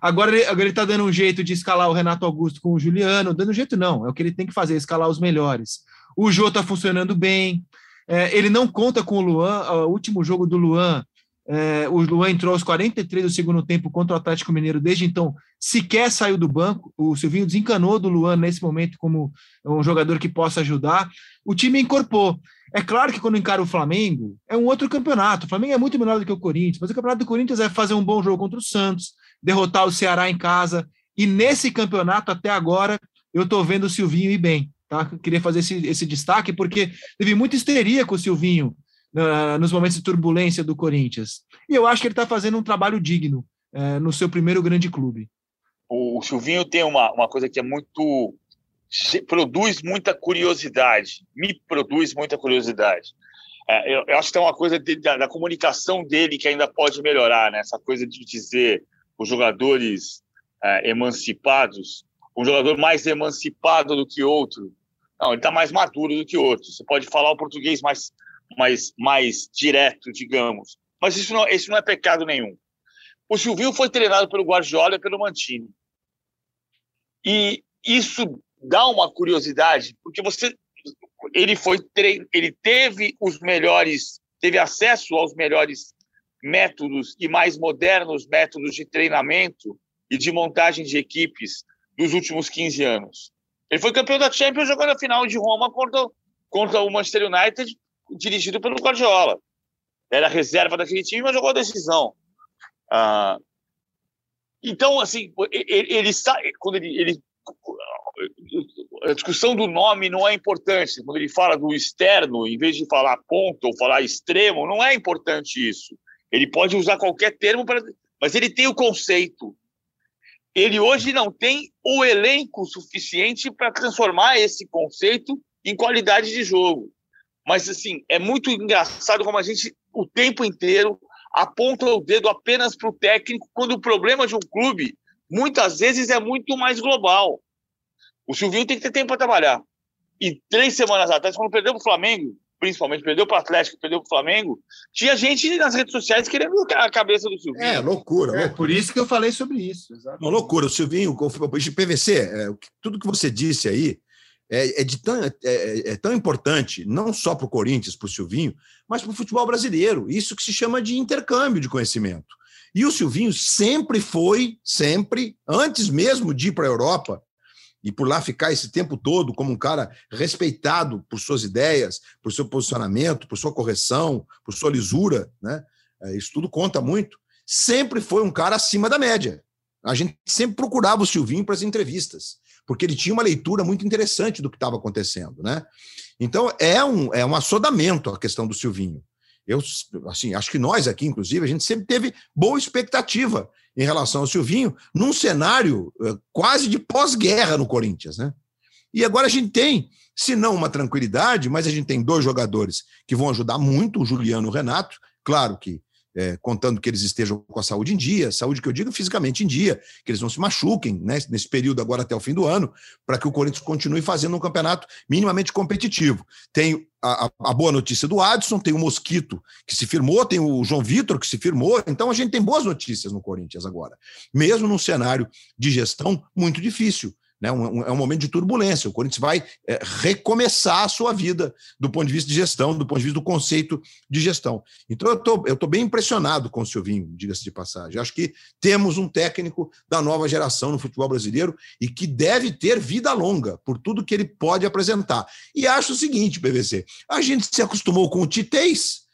Agora ele, está dando um jeito de escalar o Renato Augusto com o Juliano. Dando jeito, não, é o que ele tem que fazer, escalar os melhores. O Jô está funcionando bem. É, ele não conta com o Luan. O último jogo do Luan é, o Luan entrou aos 43 do segundo tempo contra o Atlético Mineiro. Desde então, sequer saiu do banco. O Silvinho desencanou do Luan nesse momento como um jogador que possa ajudar. O time incorporou. É claro que quando encara o Flamengo, é um outro campeonato. O Flamengo é muito melhor do que o Corinthians, mas o campeonato do Corinthians é fazer um bom jogo contra o Santos, derrotar o Ceará em casa. E nesse campeonato, até agora, eu estou vendo o Silvinho ir bem. Tá? queria fazer esse, esse destaque, porque teve muita histeria com o Silvinho nos momentos de turbulência do Corinthians. E eu acho que ele está fazendo um trabalho digno é, no seu primeiro grande clube. O Silvinho tem uma, uma coisa que é muito. produz muita curiosidade, me produz muita curiosidade. É, eu, eu, acho que tem uma coisa de, da, da, comunicação dele que ainda pode melhorar, né? essa coisa de dizer os jogadores é, emancipados, um jogador mais emancipado do que outro. Não, ele está mais maduro do que outro. Você pode falar o português mais mais, mais direto, digamos. Mas isso não, isso não é pecado nenhum. O Silvinho foi treinado pelo Guardiola e pelo Mantini. E isso dá uma curiosidade, porque você ele foi ele teve os melhores, teve acesso aos melhores métodos e mais modernos métodos de treinamento e de montagem de equipes dos últimos 15 anos. Ele foi campeão da Champions jogando a final de Roma contra, contra o Manchester United, dirigido pelo Guardiola. Era reserva daquele time, mas jogou a decisão. Ah, então, assim, ele, ele, quando ele, ele a discussão do nome não é importante. Quando ele fala do externo, em vez de falar ponto ou falar extremo, não é importante isso. Ele pode usar qualquer termo, para, mas ele tem o conceito. Ele hoje não tem o elenco suficiente para transformar esse conceito em qualidade de jogo. Mas, assim, é muito engraçado como a gente, o tempo inteiro, aponta o dedo apenas para o técnico, quando o problema de um clube, muitas vezes, é muito mais global. O Silvinho tem que ter tempo para trabalhar. E três semanas atrás, quando perdeu para o Flamengo, principalmente perdeu para o Atlético, perdeu para o Flamengo, tinha gente nas redes sociais querendo a cabeça do Silvinho. É, loucura. É, loucura. por isso que eu falei sobre isso. Exatamente. Uma loucura. O Silvinho, de PVC, é, tudo que você disse aí é, é de tão, é, é, é tão importante, não só para o Corinthians, para o Silvinho, mas para o futebol brasileiro. Isso que se chama de intercâmbio de conhecimento. E o Silvinho sempre foi, sempre, antes mesmo de ir para a Europa, e por lá ficar esse tempo todo como um cara respeitado por suas ideias, por seu posicionamento, por sua correção, por sua lisura, né? É, isso tudo conta muito. Sempre foi um cara acima da média. A gente sempre procurava o Silvinho para as entrevistas, porque ele tinha uma leitura muito interessante do que estava acontecendo, né? Então é um, é um assodamento a questão do Silvinho. Eu, assim, acho que nós aqui, inclusive, a gente sempre teve boa expectativa em relação ao Silvinho, num cenário eh, quase de pós-guerra no Corinthians, né? E agora a gente tem, se não uma tranquilidade, mas a gente tem dois jogadores que vão ajudar muito, o Juliano e o Renato. Claro que é, contando que eles estejam com a saúde em dia, saúde que eu digo fisicamente em dia, que eles não se machuquem né, nesse período agora até o fim do ano, para que o Corinthians continue fazendo um campeonato minimamente competitivo. Tem a, a, boa notícia do Adson, tem o Mosquito que se firmou, tem o João Vitor que se firmou, então a gente tem boas notícias no Corinthians agora, mesmo num cenário de gestão muito difícil né? Um, um, é um momento de turbulência. O Corinthians vai é, recomeçar a sua vida do ponto de vista de gestão, do ponto de vista do conceito de gestão. Então, eu tô, estou bem impressionado com o Silvinho, diga-se de passagem. Acho que temos um técnico da nova geração no futebol brasileiro e que deve ter vida longa por tudo que ele pode apresentar. E acho o seguinte, PVC, a gente se acostumou com o Titez,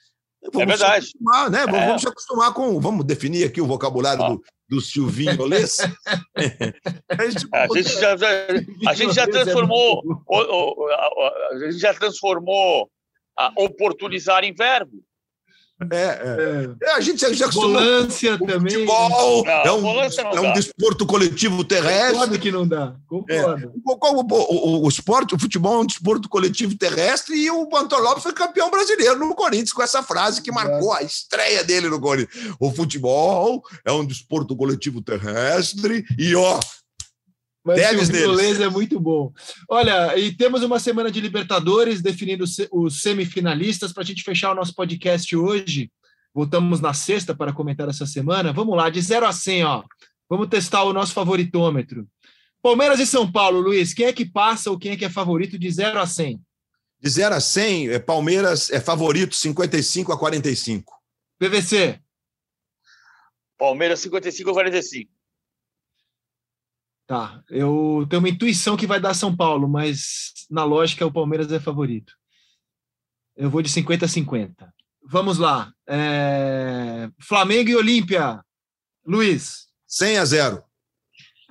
Vamos é verdade. Né? É. Vamos se acostumar com. Vamos definir aqui o vocabulário ah. do, do Silvinho Olês. a, gente já, a gente já transformou. A gente já transformou oportunizar em verbo. É, é. é, a gente já, já Volância também. Futebol não, é um, é um desporto coletivo terrestre. Concordo que não dá. Concordo. É. O, o, o, o, esporte, o futebol é um desporto coletivo terrestre e o Antônio Lopes foi campeão brasileiro no Corinthians com essa frase que marcou a estreia dele no Corinthians. O futebol é um desporto coletivo terrestre e, ó, mas Deves o inglês é muito bom. Olha, e temos uma semana de Libertadores definindo os semifinalistas para a gente fechar o nosso podcast hoje. Voltamos na sexta para comentar essa semana. Vamos lá, de 0 a 100, ó. Vamos testar o nosso favoritômetro. Palmeiras e São Paulo, Luiz, quem é que passa ou quem é que é favorito de 0 a 100? De 0 a 100, é Palmeiras é favorito 55 a 45. PVC. Palmeiras 55 a 45. Tá, eu tenho uma intuição que vai dar São Paulo, mas na lógica o Palmeiras é favorito. Eu vou de 50 a 50. Vamos lá. É... Flamengo e Olímpia. Luiz. 100 a 0.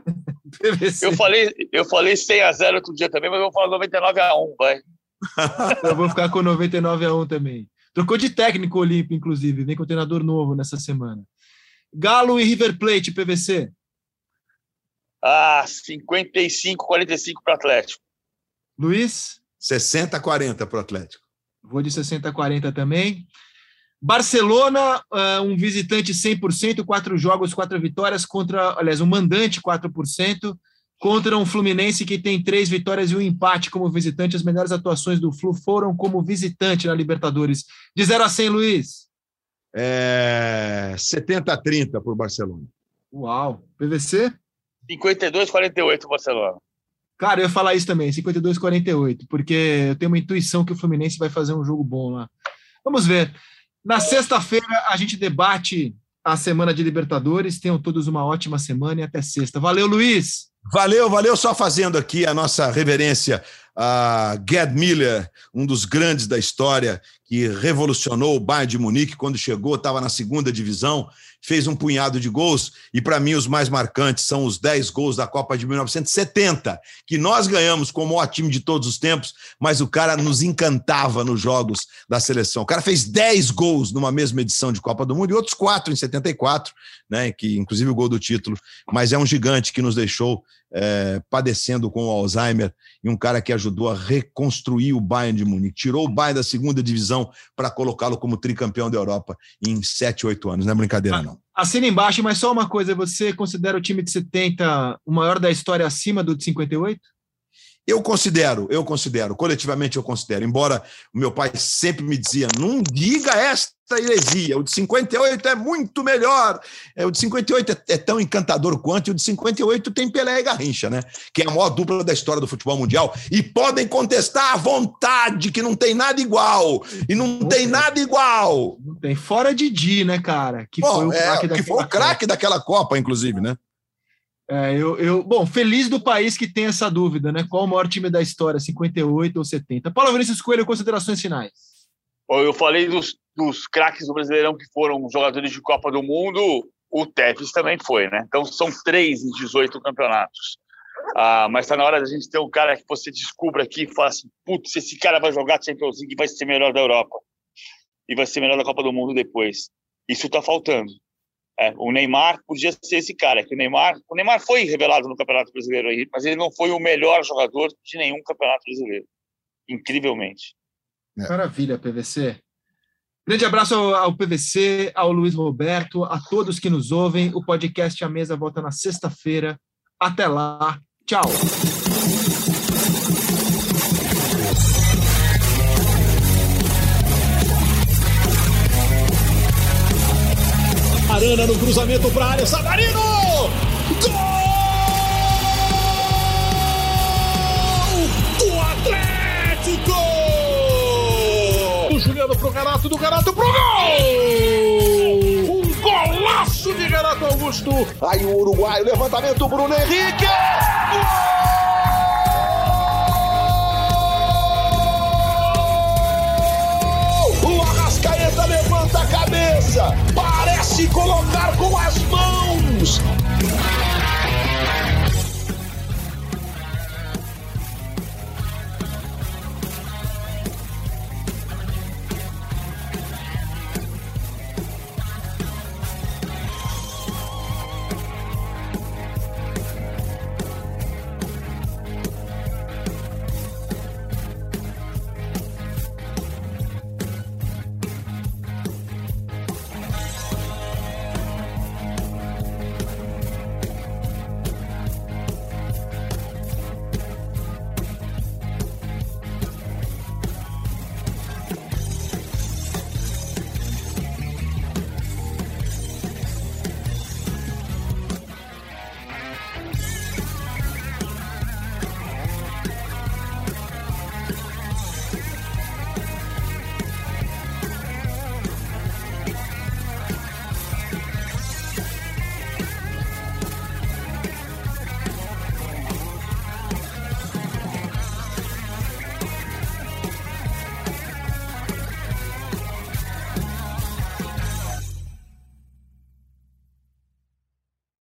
eu falei, eu falei 100 a 0 outro dia também, mas eu vou falar 99 a 1, vai. eu vou ficar com 99 a 1 também. Trocou de técnico o Olímpia, inclusive, vem com treinador novo nessa semana. Galo e River Plate, PVC. Ah, 55, 45 para o Atlético. Luiz? 60, 40 para o Atlético. Vou de 60, 40 também. Barcelona, uh, um visitante 100%, quatro jogos, quatro vitórias, contra, aliás, um mandante 4%, contra um Fluminense que tem três vitórias e um empate como visitante. As melhores atuações do Flu foram como visitante na Libertadores. De 0 a 100, Luiz. É... 70 a 30 para o Barcelona. Uau. PVC? 52 48 Barcelona. Cara, eu ia falar isso também, 52 48, porque eu tenho uma intuição que o Fluminense vai fazer um jogo bom lá. Vamos ver. Na sexta-feira a gente debate a semana de Libertadores. Tenham todos uma ótima semana e até sexta. Valeu, Luiz! Valeu, valeu. Só fazendo aqui a nossa reverência a Gerd Miller, um dos grandes da história, que revolucionou o Bayern de Munique quando chegou, estava na segunda divisão, fez um punhado de gols, e para mim os mais marcantes são os 10 gols da Copa de 1970, que nós ganhamos como o maior time de todos os tempos, mas o cara nos encantava nos jogos da seleção. O cara fez 10 gols numa mesma edição de Copa do Mundo e outros quatro em 74, né, que inclusive o gol do título, mas é um gigante que nos deixou é, padecendo com o Alzheimer e um cara que ajudou a reconstruir o Bayern de Munique, tirou o Bayern da segunda divisão para colocá-lo como tricampeão da Europa em 7, 8 anos. Não é brincadeira, não. Assina embaixo, mas só uma coisa: você considera o time de 70 o maior da história acima do de 58? Eu considero, eu considero, coletivamente eu considero, embora o meu pai sempre me dizia, não diga esta heresia, o de 58 é muito melhor, é, o de 58 é, é tão encantador quanto, e o de 58 tem Pelé e Garrincha, né? Que é a maior dupla da história do futebol mundial, e podem contestar à vontade que não tem nada igual, e não tem nada igual. Não tem, fora Didi, né, cara? Que Bom, foi o é, craque craque daquela Copa, inclusive, né? É, eu, eu, bom, feliz do país que tem essa dúvida, né? Qual o maior time da história, 58 ou 70? Paulo Vinícius Coelho, considerações finais. Eu falei dos, dos craques do Brasileirão que foram jogadores de Copa do Mundo, o Tevez também foi, né? Então são três em 18 campeonatos. Ah, mas está na hora da gente ter um cara que você descubra aqui e fala assim: putz, esse cara vai jogar Champions League e vai ser melhor da Europa. E vai ser melhor da Copa do Mundo depois. Isso está faltando. É, o Neymar podia ser esse cara, que o Neymar, o Neymar foi revelado no Campeonato Brasileiro aí, mas ele não foi o melhor jogador de nenhum Campeonato Brasileiro, incrivelmente. É. Maravilha, PVC. Grande abraço ao, ao, PVC, ao Luiz Roberto, a todos que nos ouvem. O podcast A Mesa volta na sexta-feira. Até lá. Tchau. Arana no cruzamento para área. Savarino! Gol! Do Atlético! O Juliano pro Renato, do Renato pro gol! Um golaço de Renato Augusto! Aí o Uruguai, levantamento Bruno Henrique! Gol! levanta a cabeça, parece colocar com as mãos.